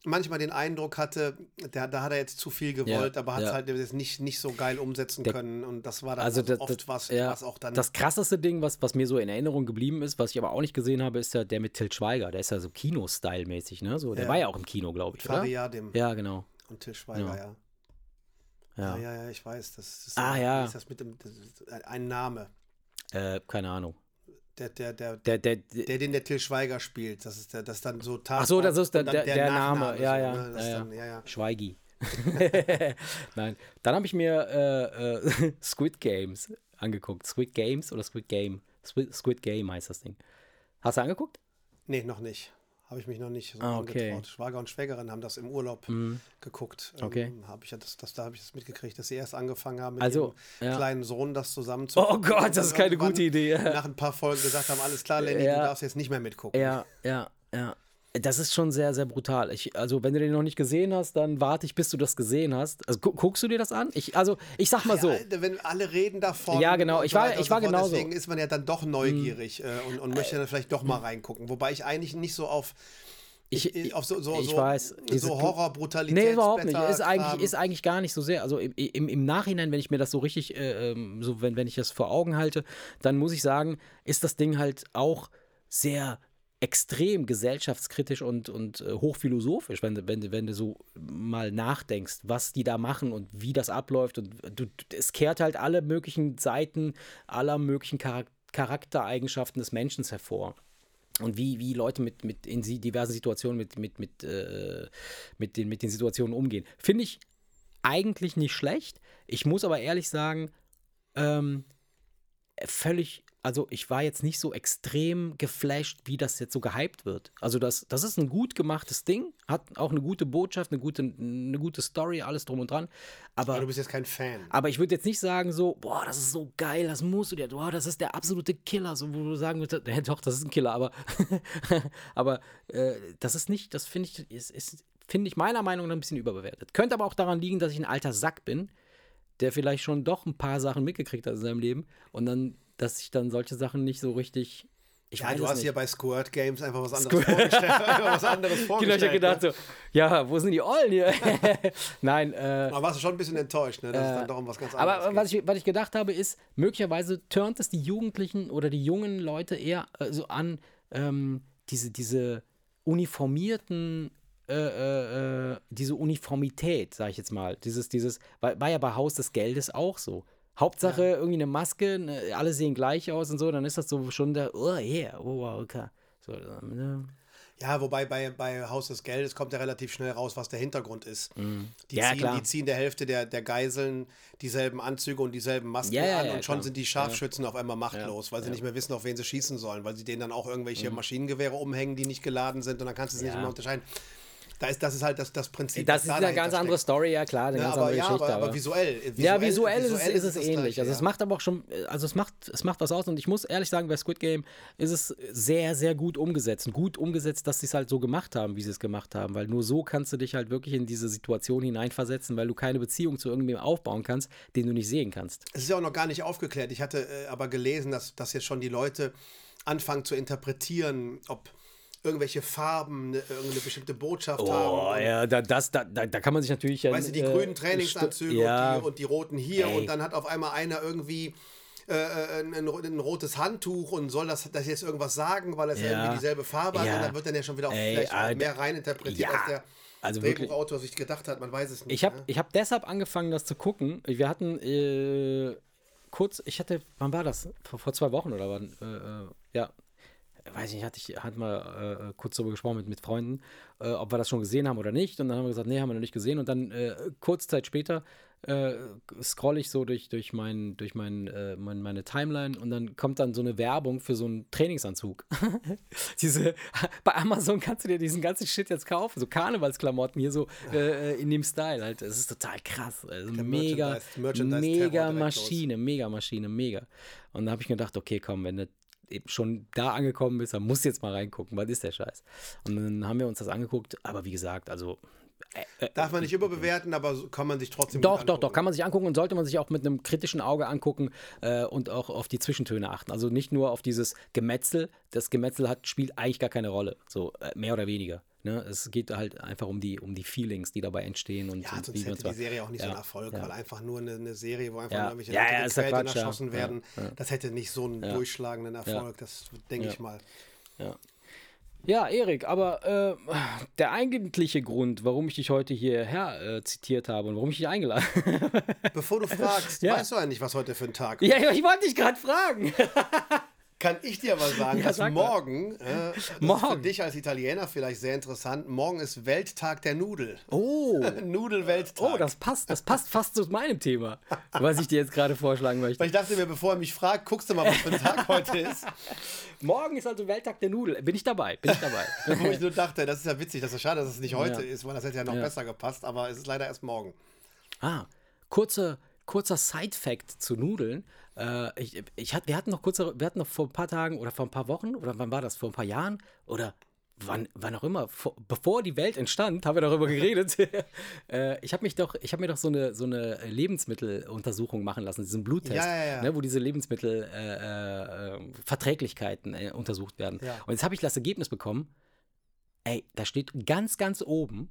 manchmal den Eindruck hatte, der, da hat er jetzt zu viel gewollt,
Ja,
aber hat es
ja.
halt jetzt nicht, nicht so geil umsetzen können und das war dann
Also das,
oft
das,
was,
ja,
was auch dann
das krasseste Ding, was, was mir so in Erinnerung geblieben ist, was ich aber auch nicht gesehen habe, ist ja der mit Til Schweiger. Der ist ja so Kino-Style-mäßig, ne? So, der
Ja.
war ja auch im Kino, glaube ich, oder?
Fariadim
Ja, genau.
und Til Schweiger, ja.
Ja.
Ja, ja, ja, ich weiß. Das ist,
Ah,
wie
ja.
Ist das mit dem, das ein Name.
Äh, keine Ahnung.
Der, der, der,
Der, der, der,
Der, den der Till Schweiger spielt, das ist der, das dann so
Ach so, das ist der, der, der, Name. Ja,
so,
ja.
ne?
Ja, ja.
Dann, ja, ja.
Schweigi. Nein. Dann habe ich mir äh, äh, Squid Games angeguckt. Squid Games oder Squid Game? Squid, Squid Game heißt das Ding. Hast du angeguckt?
Nee, noch nicht. Habe ich mich noch nicht so
Ah, okay.
angetraut. Schwager und Schwägerin haben das im Urlaub geguckt. Ähm,
Okay.
Hab ich ja das, das, da habe ich das mitgekriegt, dass sie erst angefangen haben, mit
Also,
ihrem
ja.
kleinen Sohn das zusammen
Oh Gott, das ist keine gute Idee.
Nach ein paar Folgen gesagt haben, alles klar, Lenny,
Ja.
du darfst jetzt nicht mehr mitgucken.
Ja, ja, ja. Das ist schon sehr, sehr brutal. Ich, also, wenn du den noch nicht gesehen hast, dann warte ich, bis du das gesehen hast. Also, gu guckst du dir das an? Ich, also, ich sag mal so.
Ja, wenn alle reden davon.
Ja, genau. Ich war- ich war
so
genauso.
Deswegen ist man ja dann doch neugierig äh, und, und möchte dann vielleicht doch mal reingucken. Wobei ich eigentlich nicht so auf,
Ich-
ich, auf so, so,
ich
so,
weiß,
so Horror, Brutalität.
Nee, überhaupt nicht. Ist eigentlich, ist eigentlich gar nicht so sehr. Also im, im, im Nachhinein, wenn ich mir das so richtig, äh, ähm, so wenn, wenn ich das vor Augen halte, dann muss ich sagen, ist das Ding halt auch sehr extrem gesellschaftskritisch und, und äh, hochphilosophisch, wenn, du- wenn, wenn du so mal nachdenkst, was die da machen und wie das abläuft. Und du, es kehrt halt alle möglichen Seiten aller möglichen Charak Charaktereigenschaften des Menschen hervor und wie, wie Leute mit, mit in diversen Situationen mit, mit, mit, äh, mit, den, mit den Situationen umgehen. Finde ich eigentlich nicht schlecht. Ich muss aber ehrlich sagen, ähm, völlig also ich war jetzt nicht so extrem geflasht, wie das jetzt so gehypt wird. Also das, das ist ein gut gemachtes Ding, hat auch eine gute Botschaft, eine gute, eine gute Story, alles drum und dran. Aber,
Aber du bist jetzt kein Fan.
aber ich würde jetzt nicht sagen so, boah, das ist so geil, das musst du dir, boah, das ist der absolute Killer, so wo du sagen würdest, ja, doch, das ist ein Killer, aber, aber äh, das ist nicht, das finde ich, ist, ist finde ich meiner Meinung nach ein bisschen überbewertet. Könnte aber auch daran liegen, dass ich ein alter Sack bin, der vielleicht schon doch ein paar Sachen mitgekriegt hat in seinem Leben und dann, dass ich dann solche Sachen nicht so richtig. Ich
Ja,
weiß
du hast hier bei Squirt Games einfach was anderes vorgestellt. was anderes
Genau, ich
vorgestellt.
habe gedacht
ne?
so, ja, wo sind die Ollen hier? Nein, äh,
Aber warst du schon ein bisschen enttäuscht, ne? dass es dann doch um was ganz anderes
aber was ich, was ich gedacht habe, ist, möglicherweise turnt es die Jugendlichen oder die jungen Leute eher äh, so an, ähm, diese, diese uniformierten, äh, äh, äh, diese Uniformität, sag ich jetzt mal. Dieses, dieses, war, war ja bei Haus des Geldes auch so. Hauptsache irgendwie eine Maske, ne, alle sehen gleich aus und so, dann ist das so schon der, oh yeah, oh wow, okay. So, ähm, ne?
Ja, wobei bei, bei Haus des Geldes kommt ja relativ schnell raus, was der Hintergrund ist. Die,
Mhm. Ja,
ziehen,
klar.
die ziehen der Hälfte der, der Geiseln dieselben Anzüge und dieselben Masken
Ja, ja,
an
ja,
und schon
klar.
sind die Scharfschützen auf einmal machtlos, weil sie nicht mehr wissen, auf wen sie schießen sollen, weil sie denen dann auch irgendwelche Maschinengewehre umhängen, die nicht geladen sind und dann kannst du es nicht.
Ja.
mehr unterscheiden. Da ist, das ist halt das, das Prinzip.
Das ist
da
eine ganz andere
steckt.
Story, ja klar, eine
Ja,
ganz
aber,
andere
ja,
Geschichte.
aber, aber visuell, visuell.
ja, visuell, ist, es- ist es ähnlich.
Gleiche,
also es macht aber auch schon, also es macht, es macht was aus und ich muss ehrlich sagen, bei Squid Game ist es sehr, sehr gut umgesetzt. Und gut umgesetzt, dass sie es halt so gemacht haben, wie sie es gemacht haben. Weil nur so kannst du dich halt wirklich in diese Situation hineinversetzen, weil du keine Beziehung zu irgendjemandem aufbauen kannst, den du nicht sehen kannst.
Es ist ja auch noch gar nicht aufgeklärt. Ich hatte äh, aber gelesen, dass, dass jetzt schon die Leute anfangen zu interpretieren, ob irgendwelche Farben ne, irgendeine bestimmte Botschaft
Oh,
haben.
ja, da, das, da, da, da kann man sich natürlich.
Weißt du, die
äh,
grünen Trainingsanzüge
ja,
und, die, und die roten hier
Ey.
und dann hat auf einmal einer irgendwie äh, äh, ein, ein rotes Handtuch und soll das, das jetzt irgendwas sagen, weil es
Ja.
irgendwie dieselbe Farbe hat
Ja.
und dann wird dann ja schon wieder auch
Ey,
vielleicht
Alter.
mehr reininterpretiert,
Ja.
als der
Also.
Drehbuchautor sich gedacht hat, man weiß es nicht.
Ich habe
ne?
ich hab deshalb angefangen, das zu gucken. Wir hatten äh, kurz, ich hatte, wann war das? Vor, vor zwei Wochen oder wann? Äh, äh, ja. Weiß nicht, hatte ich hatte mal äh, kurz darüber gesprochen mit, mit Freunden, äh, ob wir das schon gesehen haben oder nicht. Und dann haben wir gesagt, nee, haben wir noch nicht gesehen. Und dann äh, kurz Zeit später äh, scroll ich so durch, durch, mein, durch mein, äh, mein, meine Timeline und dann kommt dann so eine Werbung für so einen Trainingsanzug. Diese, bei Amazon kannst du dir diesen ganzen Shit jetzt kaufen, so Karnevalsklamotten hier so äh, in dem Style halt. Es ist total krass. Also
Der
mega,
Merchandise- Merchandise-Terror
mega Maschine, mega Maschine, mega. Und da habe ich mir gedacht, okay, komm, wenn du eben schon da angekommen bist, dann musst du jetzt mal reingucken, was ist der Scheiß? Und dann haben wir uns das angeguckt, aber wie gesagt, also
Darf man nicht überbewerten, aber kann man sich trotzdem
doch, doch, doch, kann man sich angucken und sollte man sich auch mit einem kritischen Auge angucken äh, und auch auf die Zwischentöne achten. Also nicht nur auf dieses Gemetzel. Das Gemetzel hat, spielt eigentlich gar keine Rolle, so äh, mehr oder weniger. Ne? Es geht halt einfach um die, um die Feelings, die dabei entstehen. Und,
Ja,
und
sonst hätte die Serie auch nicht so
ja,
einen Erfolg,
ja.
weil einfach nur eine, eine Serie, wo einfach
Ja.
nur irgendwelche
Ja,
Leute
ja, ist ja Quatsch, ja.
erschossen
Ja,
werden, das hätte nicht so einen durchschlagenden Erfolg, das denke
Ja.
ich mal.
Ja, Erik, aber äh, der eigentliche Grund, warum ich dich heute hierher äh, zitiert habe und warum ich dich eingeladen habe.
Bevor du fragst,
Ja.
weißt du eigentlich, was heute für ein Tag
ja, ich wollte dich gerade fragen.
Kann ich dir aber sagen,
Ja,
dass
sag
morgen, äh, das ist für
Morgen.
dich als Italiener vielleicht sehr interessant, morgen ist Welttag der Nudel.
Oh.
Nudelwelttag.
Oh, das passt, das passt fast zu meinem Thema, was ich dir jetzt gerade vorschlagen möchte.
Weil ich dachte mir, bevor er mich fragt, guckst du mal, was für ein Tag heute ist.
Morgen ist also Welttag der Nudel. Bin ich dabei? Bin ich dabei?
Wo ich nur dachte, das ist ja witzig, das ist schade, dass es nicht heute
Ja.
ist, weil das hätte ja noch
Ja.
besser gepasst, aber es ist leider erst morgen.
ah, kurze, kurzer Side-Fact zu Nudeln. Äh, ich, ich, hat- wir hatten noch kurze, wir hatten noch vor ein paar Tagen oder vor ein paar Wochen oder wann war das? Vor ein paar Jahren oder wann, wann auch immer, vor, bevor die Welt entstand, haben wir darüber geredet. äh, ich habe mich doch, ich habe mir doch so eine, so eine Lebensmitteluntersuchung machen lassen, diesen Bluttest,
Ja, ja, ja.
Ne, wo diese Lebensmittelverträglichkeiten äh, äh, äh, untersucht werden. Und jetzt habe ich das Ergebnis bekommen. Ey, da steht ganz, ganz oben,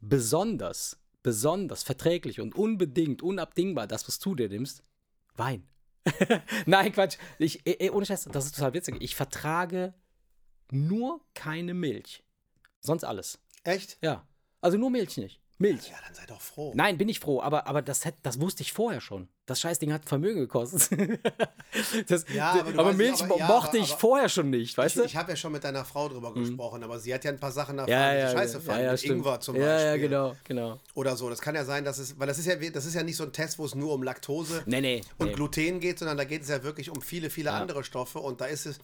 besonders, besonders verträglich und unbedingt, unabdingbar, das, was du dir nimmst, Wein. Nein, Quatsch. Ich, eh, eh, ohne Scheiß, das ist total witzig. Ich vertrage nur keine Milch. Sonst alles.
Echt?
Ja. Also nur Milch nicht. Milch.
Ja, dann sei doch froh.
Nein, bin ich froh, aber, aber das, hätt- das wusste ich vorher schon. Das Scheißding hat Vermögen gekostet. das,
Ja, aber
aber
weißt-
Milch
aber- ja,
mochte
aber-
ich vorher schon nicht, weißt
Ich,
du?
ich habe ja schon mit deiner Frau drüber gesprochen, aber sie hat ja ein paar Sachen erfahren,
ja,
die
ja,
scheiße
ja,
fanden.
ja,
mit
stimmt.
Ingwer zum
ja,
Beispiel.
Ja, genau, genau.
Oder so. Das kann ja sein, dass es, weil das ist ja, das ist ja nicht so ein Test, wo es nur um Laktose
Nee, nee,
und
nee.
Gluten geht, sondern da geht es ja wirklich um viele, viele andere Stoffe. Und da ist es,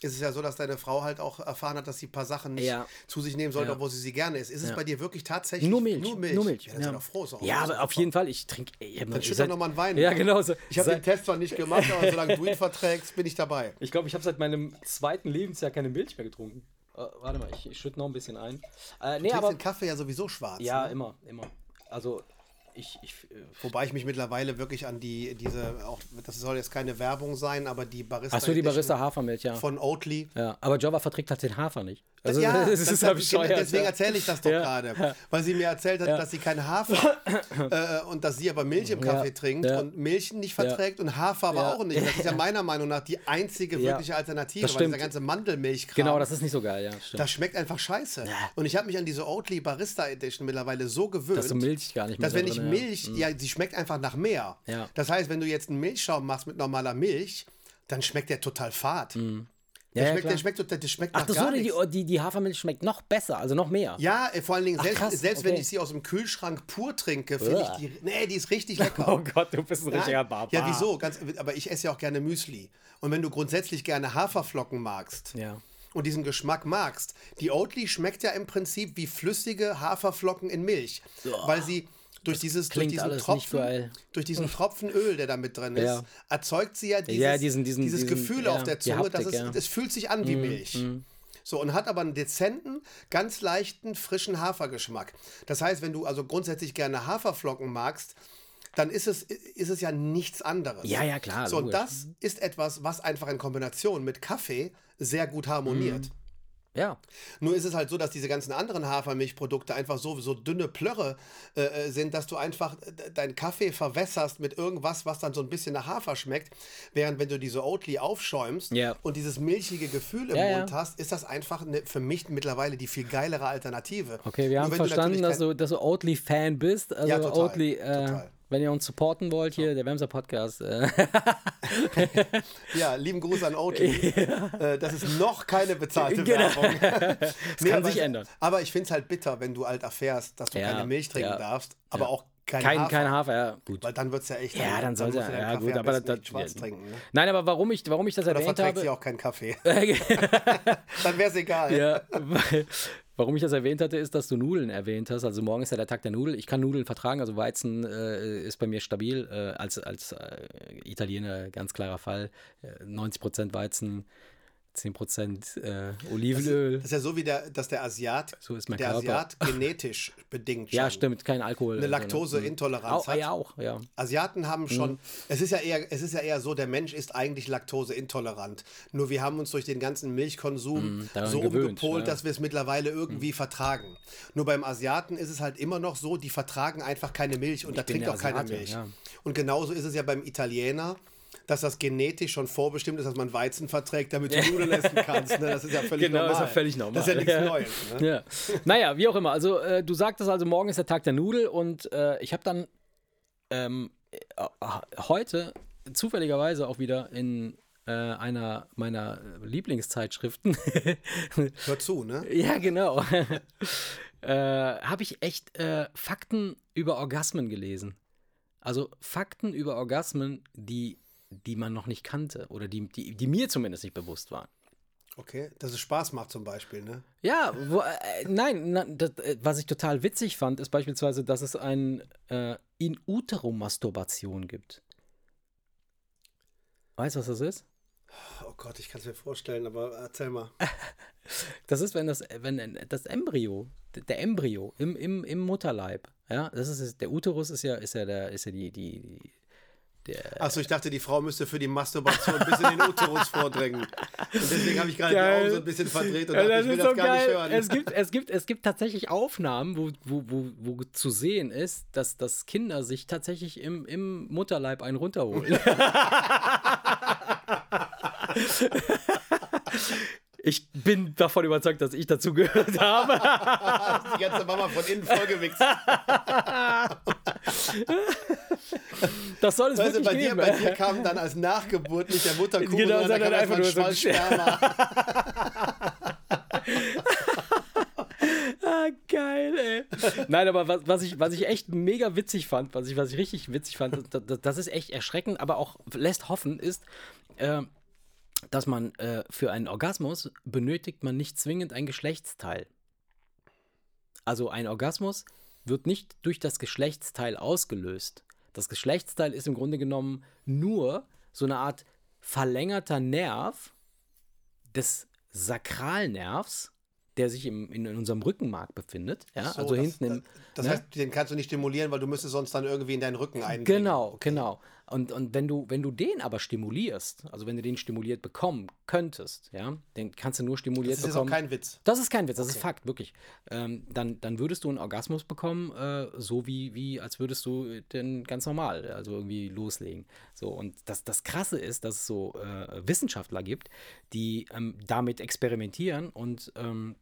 ist es ja so, dass deine Frau halt auch erfahren hat, dass sie ein paar Sachen nicht
Ja.
zu sich nehmen sollte,
Ja.
obwohl sie sie gerne isst. Ist es
Ja.
bei dir wirklich tatsächlich
Nur Milch.
Nur Milch.
Nur Milch.
Ja, sei doch froh. ist auch
ja aber auf jeden Fall, ich trinke. Ich
Dann schütt doch
seit-
nochmal einen Wein.
Ja,
nach.
genau. So.
Ich habe den Test zwar nicht gemacht, aber solange du ihn verträgst, bin ich dabei.
Ich glaube, ich habe seit meinem zweiten Lebensjahr keine Milch mehr getrunken. Äh, warte mal, ich, ich schütte noch ein bisschen ein. Äh, nee, aber.
den Kaffee ja sowieso schwarz.
Ja,
ne?
immer, immer. Also, ich. ich äh,
Wobei ich mich mittlerweile wirklich an die, diese, auch, das soll jetzt keine Werbung sein, aber die Barista.
Achso, die
Edition
Barista Hafermilch, ja.
Von Oatly.
ja. Aber Java verträgt halt den Hafer nicht. Also,
ja,
das ist ja
genau-
bescheuert.
deswegen
ja.
erzähle ich das doch
Ja.
gerade. Weil sie mir erzählt hat, dass sie keinen Hafer äh, und dass sie aber Milch im Kaffee
Ja,
trinkt
ja.
und Milch nicht verträgt und Hafer aber
Ja.
auch nicht. Das ist ja meiner Meinung nach die einzige
Ja.
wirkliche Alternative,
Das
weil dieser ganze Mandelmilchkram.
Genau, das ist nicht so geil, ja. Stimmt.
Das schmeckt einfach scheiße. Und ich habe mich an diese Oatly Barista Edition mittlerweile so gewöhnt,
Dass du Milch gar nicht mehr
dass wenn ich
ja.
Milch, ja. sie schmeckt einfach nach mehr.
Ja.
Das heißt, wenn du jetzt einen Milchschaum machst mit normaler Milch, dann schmeckt der total fad.
Mhm. Ja, ja,
schmeckt, der,
klar.
schmeckt, total- der schmeckt
Ach,
nach
das
gar
so, die,
nichts.
die, die Hafermilch schmeckt noch besser, also noch mehr.
Ja, äh, vor allen Dingen, selbst,
krass,
selbst wenn
okay.
ich sie aus dem Kühlschrank pur trinke, finde ich die. Nee, die ist richtig lecker.
Oh Gott, du bist ein richtiger
ja,
Barbar.
ja, wieso? Ganz, aber ich esse ja auch gerne Müsli. Und wenn du grundsätzlich gerne Haferflocken magst
Ja.
und diesen Geschmack magst, die Oatly schmeckt ja im Prinzip wie flüssige Haferflocken in Milch. Weil sie durch, dieses, durch diesen Tropfen, durch diesen Tropfen Öl, der da mit drin ist,
Ja.
erzeugt sie ja dieses,
Ja, diesen- diesen-
dieses Gefühl
ja,
auf der Zunge, dass
Haptik,
es,
ja. Mhm,
es fühlt sich an wie Milch. So, und hat aber einen dezenten, ganz leichten, frischen Hafergeschmack. Das heißt, wenn du also grundsätzlich gerne Haferflocken magst, dann ist es, ist es ja nichts anderes.
Ja, ja, klar,
So, und das ist etwas, was einfach in Kombination mit Kaffee sehr gut harmoniert.
Mhm. Ja.
Nur ist es halt so, dass diese ganzen anderen Hafermilchprodukte einfach so, so dünne Plörre äh, äh, sind, dass du einfach deinen Kaffee verwässerst mit irgendwas, was dann so ein bisschen nach Hafer schmeckt. Während wenn du diese Oatly aufschäumst
Ja.
und dieses milchige Gefühl im
Ja, ja.
Mund hast, ist das einfach ne, für mich mittlerweile die viel geilere Alternative.
Okay, wir haben verstanden, dass du, dass du Oatly-Fan bist. Also
Ja, total,
Oatly, äh,
total.
Wenn ihr uns supporten wollt, hier, der Wemser Podcast. Äh,
Ja, lieben Gruß an Oatly. Äh, das ist noch keine bezahlte
Genau.
Werbung. das
kann sich ändern.
Aber ich finde es halt bitter, wenn du halt erfährst, dass du
Ja,
keine Milch trinken
ja,
darfst, aber auch kein,
kein,
Hafer.
kein Hafer, ja, gut.
Weil dann wird es ja echt.
Ja, dann
musst du
er, ja gut, aber das,
schwarz
ja.
trinken. Ne?
Nein, aber warum ich, warum ich das
Oder
erwähnt
verträgt
habe.
sie auch keinen Kaffee. dann wäre es egal.
Ja, weil, warum ich das erwähnt hatte, ist, dass du Nudeln erwähnt hast. Also morgen ist ja der Tag der Nudel. Ich kann Nudeln vertragen, also Weizen äh, ist bei mir stabil. Äh, als als äh, Italiener ganz klarer Fall. Äh, 90% Weizen, 10% äh, Olivenöl.
Das ist ja so wie der, dass der Asiat,
So ist mein
der
Körper.
Asiat genetisch bedingt
ja, stimmt, kein Alkohol.
eine
ne?
Laktoseintoleranz
Auch,
hat.
ja, auch, ja.
Asiaten haben schon, es ist ja eher, es ist ja eher so, der Mensch ist eigentlich laktoseintolerant. Nur wir haben uns durch den ganzen Milchkonsum
daran
so
gewöhnt,
umgepolt,
ja.
dass wir es mittlerweile irgendwie vertragen. Nur beim Asiaten ist es halt immer noch so, die vertragen einfach keine Milch und da
bin
trinkt auch
Asiate,
Milch.
ja.
Und genauso ist es ja beim Italiener. Dass das genetisch schon vorbestimmt ist, dass man Weizen verträgt, damit du Nudeln essen kannst. Ne? Das ist ja völlig
Genau,
normal.
ist ja völlig normal.
Das ist ja nichts
Ja.
Neues. Ne?
Ja. Naja, wie auch immer. Also, äh, du sagtest also, morgen ist der Tag der Nudel und äh, ich habe dann ähm, äh, heute zufälligerweise auch wieder in äh, einer meiner Lieblingszeitschriften,
Hör zu, ne?
ja, genau, äh, habe ich echt äh, Fakten über Orgasmen gelesen. Also Fakten über Orgasmen, die, die man noch nicht kannte oder die, die, die mir zumindest nicht bewusst waren.
Okay, dass es Spaß macht zum Beispiel, ne?
Ja, wo, äh, nein, na, das, äh, was ich total witzig fand, ist beispielsweise, dass es ein äh, In-Utero-Masturbation gibt. Weißt du, was das ist?
Oh Gott, ich kann es mir vorstellen, aber erzähl mal.
Das ist, wenn das, wenn das Embryo, der Embryo im, im, im Mutterleib, ja, das ist der Uterus ist ja, ist ja der, ist ja die, die der,
Achso, ich dachte, die Frau müsste für die Masturbation bis in den Uterus vordringen. Und deswegen habe ich gerade die. Augen so ein bisschen verdreht und dachte, ich will das gar nicht hören.
Es gibt, es, gibt, es gibt tatsächlich Aufnahmen, wo, wo, wo, wo zu sehen ist, dass, dass Kinder sich tatsächlich im, im Mutterleib einen runterholen. ich bin davon überzeugt, dass ich dazu gehört habe.
die ganze Mama von innen vollgewichst.
Das soll es
Weißt du,
wirklich
bei, dir,
geben.
bei dir kam dann als Nachgeburt nicht der Mutterkuchen,
Genau,
sondern da
sondern
kam
einfach nur so ein
Sperma.
Ah, geil, ey. Nein, aber was, was, ich, was ich echt mega witzig fand, was ich, was ich richtig witzig fand, das, das- das ist echt erschreckend, aber auch lässt hoffen, ist, äh, dass man äh, für einen Orgasmus benötigt man nicht zwingend ein Geschlechtsteil. Also ein Orgasmus wird nicht durch das Geschlechtsteil ausgelöst. Das Geschlechtsteil ist im Grunde genommen nur so eine Art verlängerter Nerv des Sakralnervs, der sich im, in, in unserem Rückenmark befindet. Ja,
So,
also
das,
hinten im.
Das
ne?
heißt, den kannst du nicht stimulieren, weil du müsstest sonst dann irgendwie in deinen Rücken einbringen.
Genau, genau. Und, und wenn du, wenn du den aber stimulierst, also wenn du den stimuliert bekommen könntest, ja, den kannst du nur stimuliert
Das ist jetzt auch
bekommen.
kein Witz.
Das ist kein Witz, das ist Fakt, wirklich. Ähm, dann, dann würdest du einen Orgasmus bekommen, äh, so wie, wie als würdest du den ganz normal, also irgendwie loslegen. So, und das, das Krasse ist, dass es so äh, Wissenschaftler gibt, die ähm, damit experimentieren und ähm,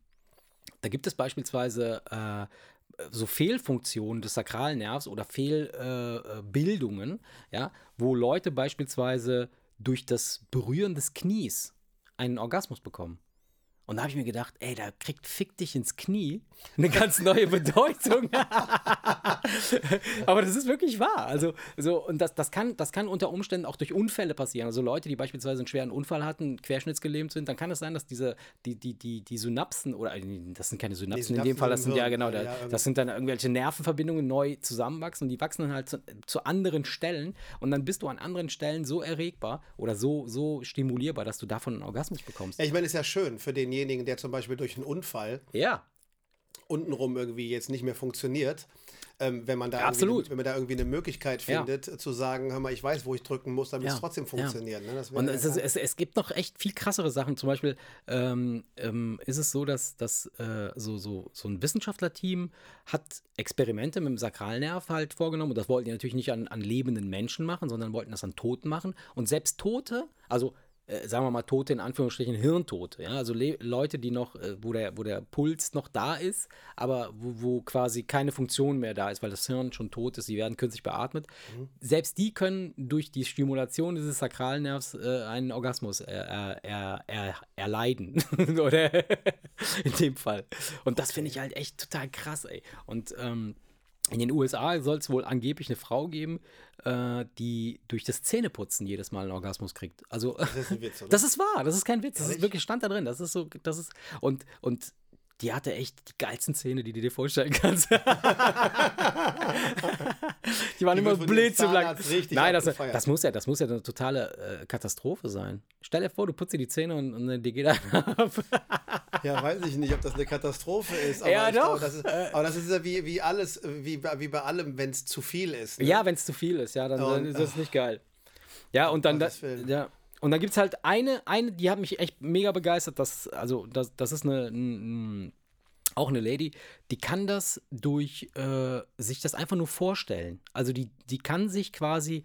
da gibt es beispielsweise äh, so Fehlfunktionen des Sakralnervs oder Fehlbildungen, äh, Bildungen, ja, wo Leute beispielsweise durch das Berühren des Knies einen Orgasmus bekommen. Und da habe ich mir gedacht, ey, da kriegt Fick dich ins Knie eine ganz neue Bedeutung. Aber das ist wirklich wahr. Also, so, und das, das, kann, das kann unter Umständen auch durch Unfälle passieren. Also Leute, die beispielsweise einen schweren Unfall hatten, querschnittsgelähmt sind, dann kann es sein, dass diese, die, die, die, die Synapsen, oder äh, das sind keine Synapsen in dem
Synapsen
Fall, das sind ja genau,
ja,
das sind dann irgendwelche Nervenverbindungen neu zusammenwachsen und die wachsen dann halt zu, zu anderen Stellen und dann bist du an anderen Stellen so erregbar oder so, so stimulierbar, dass du davon einen Orgasmus bekommst.
Ja, ich meine, ist ja schön für denjenigen, der zum Beispiel durch einen Unfall
Ja,
untenrum irgendwie jetzt nicht mehr funktioniert, ähm, wenn, man da
Absolut.
Wenn man da irgendwie eine Möglichkeit
Ja.
findet, äh, zu sagen, hör mal, ich weiß, wo ich drücken muss, damit es
Ja,
trotzdem
ja.
funktioniert. Ne?
Und es, ist, es, es gibt noch echt viel krassere Sachen. Zum Beispiel ähm, ähm, ist es so, dass, dass äh, so, so, so ein Wissenschaftlerteam hat Experimente mit dem Sakralnerv halt vorgenommen. Und das wollten die natürlich nicht an, an lebenden Menschen machen, sondern wollten das an Toten machen. Und selbst Tote, also äh, sagen wir mal Tote in Anführungsstrichen Hirntote, ja, also Le Leute, die noch, äh, wo, der, wo der Puls noch da ist, aber wo, wo quasi keine Funktion mehr da ist, weil das Hirn schon tot ist, sie werden künstlich beatmet. Selbst die können durch die Stimulation dieses Sakralnervs äh, einen Orgasmus äh, er, erleiden. Oder in dem Fall. Und das finde ich halt echt total krass, ey. Und ähm, in den USA soll es wohl angeblich eine Frau geben, äh, die durch das Zähneputzen jedes Mal einen Orgasmus kriegt. Also
das ist ein Witz, oder?
das ist wahr, das ist kein Witz, das ist wirklich stand da drin. Das ist so, das ist und und die hatte echt die geilsten Zähne, die du dir vorstellen kannst. die waren
Die
immer blitzeblank. Nein, das, das muss ja, das muss ja eine totale äh, Katastrophe sein. Stell dir vor, du putzt dir die Zähne und, und dir geht einer ab.
Ja, weiß ich nicht, ob das eine Katastrophe ist. Aber
Ja,
ich glaube,
doch.
das ist, aber das ist ja wie, wie alles, wie, bei- wie bei allem, wenn es zu viel ist. Ne?
Ja, wenn es zu viel ist, ja, dann, dann ist das nicht geil. Ja, und dann, da,
Gottes Willen.
ja. Und dann gibt es halt eine, eine, die hat mich echt mega begeistert. Das, also, das, das ist eine, ein, auch eine Lady, die kann das durch äh, sich das einfach nur vorstellen. Also die, die kann sich quasi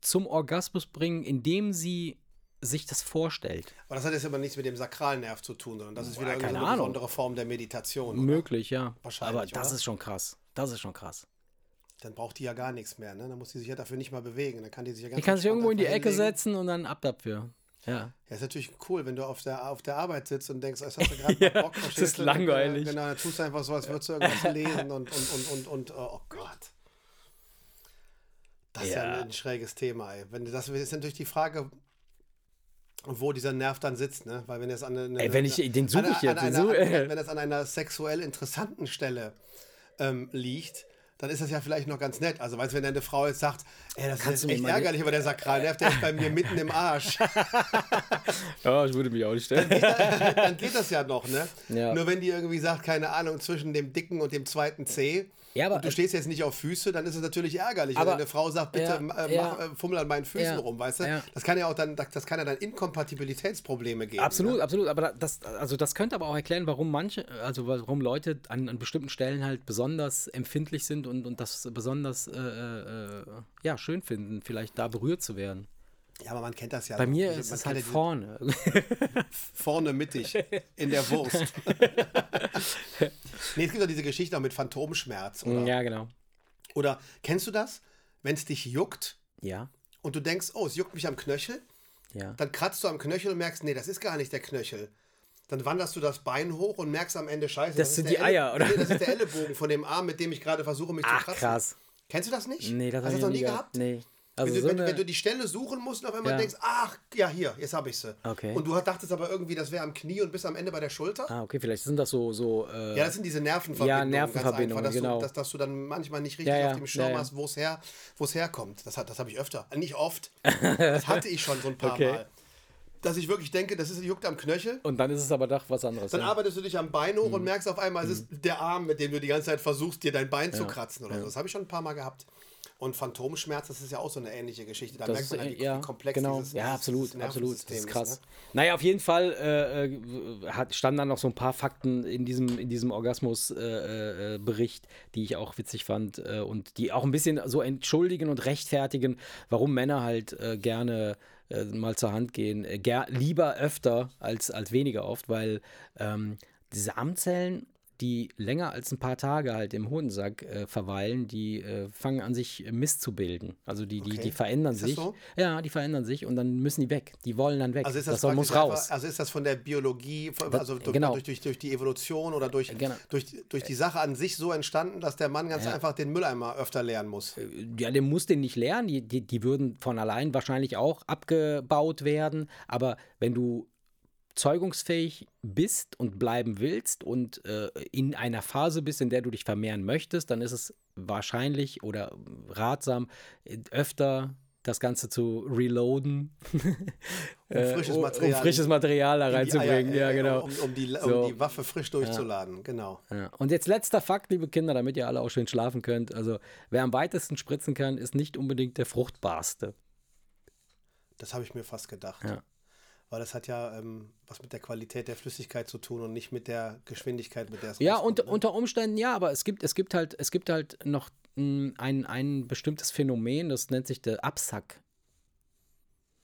zum Orgasmus bringen, indem sie sich das vorstellt.
Aber das hat jetzt aber nichts mit dem Sakralnerv zu tun, sondern das ist wieder
keine
eine
Ahnung.
besondere Form der Meditation. oder?
Möglich, ja.
Wahrscheinlich,
Aber das
oder?
ist schon krass. Das ist schon krass.
Dann braucht die ja gar nichts mehr. Ne? Dann muss die sich ja dafür nicht mal bewegen. Dann kann die sich ja ganz
Die kann sich irgendwo in die Ecke
hinlegen.
setzen und dann ab dafür. Ja.
Ja, ist natürlich cool, wenn du auf der, auf der Arbeit sitzt und denkst, jetzt hast du gerade
Ja,
Bock.
das ist
du?
langweilig.
Genau, dann tust du einfach so, als würdest du irgendwas lesen und, und, und, und, und oh, oh Gott. Das ist ja
Ja.
ein schräges Thema, ey. Wenn, das ist natürlich die Frage, wo dieser Nerv dann sitzt, ne? Weil wenn es an eine,
Ey, wenn ich- den suche ich jetzt,
an einer- an- wenn es an einer sexuell interessanten Stelle ähm, liegt, dann ist das ja vielleicht noch ganz nett. Also, weißt du, wenn deine Frau jetzt sagt, ey, das
Kannst
ist
du mir
echt ärgerlich, aber der Sakralnerv, der ist bei mir mitten im Arsch.
Ja, ich würde mich auch nicht stellen.
dann geht das ja noch, ne?
Ja.
Nur wenn die irgendwie sagt, keine Ahnung, zwischen dem dicken und dem zweiten C,
Ja, aber-
und du stehst jetzt nicht auf Füße, dann ist es natürlich ärgerlich,
Aber-
wenn eine Frau sagt, bitte
Ja,
äh,
ja.
mach, äh, fummel an meinen Füßen
Ja,
rum, weißt du?
ja.
Das kann ja auch dann, das kann ja dann Inkompatibilitätsprobleme geben.
Absolut,
Ne?
absolut. Aber das, also das könnte aber auch erklären, warum manche, also warum Leute an, an bestimmten Stellen halt besonders empfindlich sind und, und das besonders äh, äh, ja, schön finden, vielleicht da berührt zu werden.
Ja, aber man kennt das ja.
Bei mir
Man
ist es halt vorne.
Vorne mittig, in der Wurst. nee, es gibt doch diese Geschichte auch mit Phantomschmerz. Oder,
ja, genau.
oder kennst du das? wenn es dich juckt
Ja,
und du denkst, oh, es juckt mich am Knöchel,
ja.
dann kratzt du am Knöchel und merkst, nee, das ist gar nicht der Knöchel. Dann wanderst du das Bein hoch und merkst am Ende, scheiße,
Das sind
ist der
die Eier,
Elle-
oder?
Nee, das ist der Ellenbogen von dem Arm, mit dem ich gerade versuche, mich zu
Ach,
kratzen.
krass.
Kennst du das nicht?
Nee, das
Hast
habe
du
ich
das noch nie gehabt?
Nee. Also
wenn, du,
so
wenn,
eine,
wenn du die Stelle suchen musst und auf einmal
Ja.
denkst, ach, ja, hier, jetzt habe ich sie.
Okay.
Und du dachtest aber irgendwie, das wäre am Knie und bist am Ende bei der Schulter.
ah, okay, vielleicht sind das so, so äh,
Ja, das sind diese Nervenverbindungen.
Ja, Nervenverbindungen,
ganz einfach, dass
genau.
Du, dass, dass du dann manchmal nicht richtig
Ja, ja,
auf dem Schirm
ja, ja.
hast, wo es her, wo's herkommt. Das, hat- das habe ich öfter. Nicht oft. Das hatte ich schon so ein paar
Okay.
Mal. Dass ich wirklich denke, das ist, juckt am Knöchel.
und dann ist es aber doch was anderes.
Dann
ja.
arbeitest du dich am Bein hoch und
Mhm.
merkst auf einmal, es ist der Arm, mit dem du die ganze Zeit versuchst, dir dein Bein zu kratzen oder so. Das habe ich schon ein paar Mal gehabt. Und Phantomschmerz, das ist ja auch so eine ähnliche Geschichte. Da
Das
merkt man halt,
äh,
wie,
ja,
wie komplex
genau.
dieses,
ja, absolut,
dieses
absolut. Das ist krass.
ne?
Naja, auf jeden Fall äh, äh, hat, standen dann noch so ein paar Fakten in diesem, in diesem Orgasmus-Bericht, äh, Bericht, die ich auch witzig fand äh, und die auch ein bisschen so entschuldigen und rechtfertigen, warum Männer halt äh, gerne äh, mal zur Hand gehen. Äh, lieber öfter als, als weniger oft, weil ähm, diese Amzellen die länger als ein paar Tage halt im Hodensack äh, verweilen, die äh, fangen an, sich Mist zu bilden. Also die, die,
Okay.
die verändern
das
sich.
so?
Ja, die verändern sich und dann müssen die weg. Die wollen dann weg.
Also ist das,
soll, muss raus.
Einfach, also ist das von der Biologie, von,
Das-
also durch,
genau.
durch, durch, durch die Evolution oder durch,
Genau.
durch, durch die Sache an sich so entstanden, dass der Mann ganz einfach den Mülleimer öfter leeren muss?
ja, der muss den nicht lernen. Die, die, die würden von allein wahrscheinlich auch abgebaut werden. Aber wenn du zeugungsfähig bist und bleiben willst und äh, in einer Phase bist, in der du dich vermehren möchtest, dann ist es wahrscheinlich oder ratsam, äh, öfter das Ganze zu reloaden. Um
frisches
um
Material
frisches Material da reinzubringen.
Eier,
ja,
äh,
genau.
Um, um, die, um
So.
die Waffe frisch durchzuladen, genau.
Ja. Und jetzt letzter Fakt, liebe Kinder, damit ihr alle auch schön schlafen könnt. Also, wer am weitesten spritzen kann, ist nicht unbedingt der fruchtbarste.
Das habe ich mir fast gedacht.
Ja.
Weil das hat ja ähm, was mit der Qualität der Flüssigkeit zu tun und nicht mit der Geschwindigkeit, mit der es
Ja, und,
ne?
unter Umständen ja, aber es gibt, es gibt halt, es gibt halt noch mh, ein, ein bestimmtes Phänomen, das nennt sich der Absack.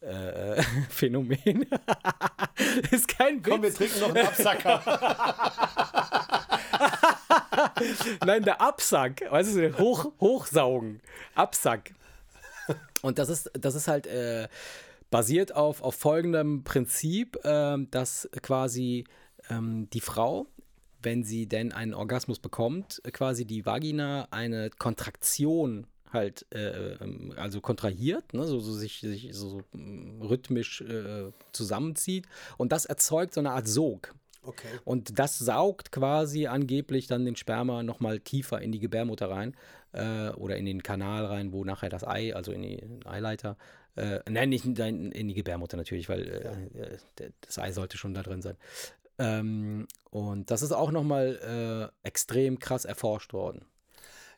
Äh, Phänomen. ist kein
Komm, wir
Witz.
trinken noch einen Absacker.
Nein, der Absack. Weißt du, hoch, hochsaugen. Absack. Und das ist, das ist halt äh, basiert auf, auf folgendem Prinzip, ähm, dass quasi ähm, die Frau, wenn sie denn einen Orgasmus bekommt, quasi die Vagina eine Kontraktion halt, äh, ähm, also kontrahiert, ne, so, so sich, sich so mm, rhythmisch äh, zusammenzieht und das erzeugt so eine Art Sog.
Okay.
Und das saugt quasi angeblich dann den Sperma nochmal tiefer in die Gebärmutter rein äh, oder in den Kanal rein, wo nachher das Ei, also in die Eileiter, äh, nein, nicht in, in die Gebärmutter natürlich, weil äh, äh, das Ei sollte schon da drin sein. Ähm, und das ist auch nochmal äh, extrem krass erforscht worden.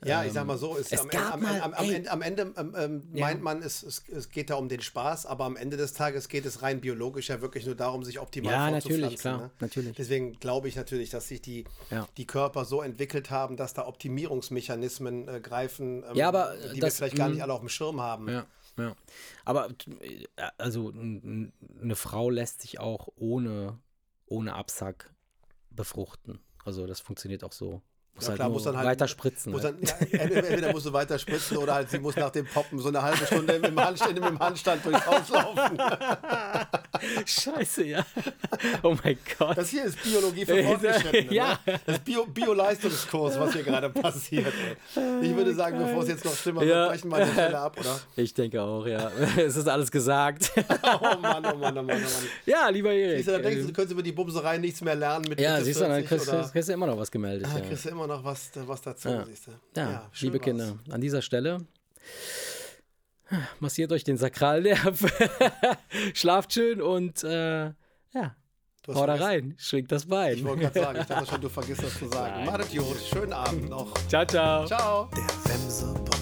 Ja, ich sag mal so, ist
es
am,
gab
am,
mal-
am, am. Ende, am Ende ähm, ähm,
Ja.
meint man, es, es, es geht da um den Spaß, aber am Ende des Tages geht es rein biologisch ja wirklich nur darum, sich optimal
Ja,
fortzupflanzen.
natürlich, klar,
ne?
natürlich.
Deswegen glaube ich natürlich, dass sich die,
Ja.
die Körper so entwickelt haben, dass da Optimierungsmechanismen äh, greifen, ähm,
Ja, aber,
die
das-
wir vielleicht gar nicht alle auf dem Schirm haben.
Ja, ja. Aber äh, also eine Frau lässt sich auch ohne, ohne Absack befruchten. Also das funktioniert auch so. Muss
Ja,
halt
klar, muss dann halt-
weiter spritzen.
Muss
halt.
dann, ja, entweder, musst du weiter spritzen oder halt sie muss nach dem Poppen so eine halbe Stunde im Handstand, im Handstand durchs Haus laufen.
Scheiße, ja. Oh mein Gott.
Das hier ist Biologie für Fortgeschrittene.
Ja.
Ne? Das ist Bio- Bio-Leistungskurs, was hier gerade passiert. Ey. Ich würde sagen, bevor es jetzt noch schlimmer
Ja.
wird, brechen wir die Stelle ab, oder?
Ich denke auch, ja. Es ist alles gesagt.
Oh Mann, oh Mann, oh Mann, oh Mann.
ja, lieber Erik.
Siehst du, dann denkst du,
äh,
du könntest über die Bumserei nichts mehr lernen mit
ja, siehst du, dann
40
kriegst, kriegst du immer noch was gemeldet.
Ah,
ja.
kriegst du immer noch was, was dazu,
Ja.
siehst du.
Ja,
schön
liebe
war's.
Kinder, an dieser Stelle massiert euch den Sakralnerv, schlaft schön und äh, ja,
Du
hau da rein, schwingt das Bein.
Ich wollte gerade sagen, ich dachte schon, du vergisst das zu sagen. Gut, schönen Abend noch.
Ciao, ciao.
Ciao.
Der Wemse Podcast.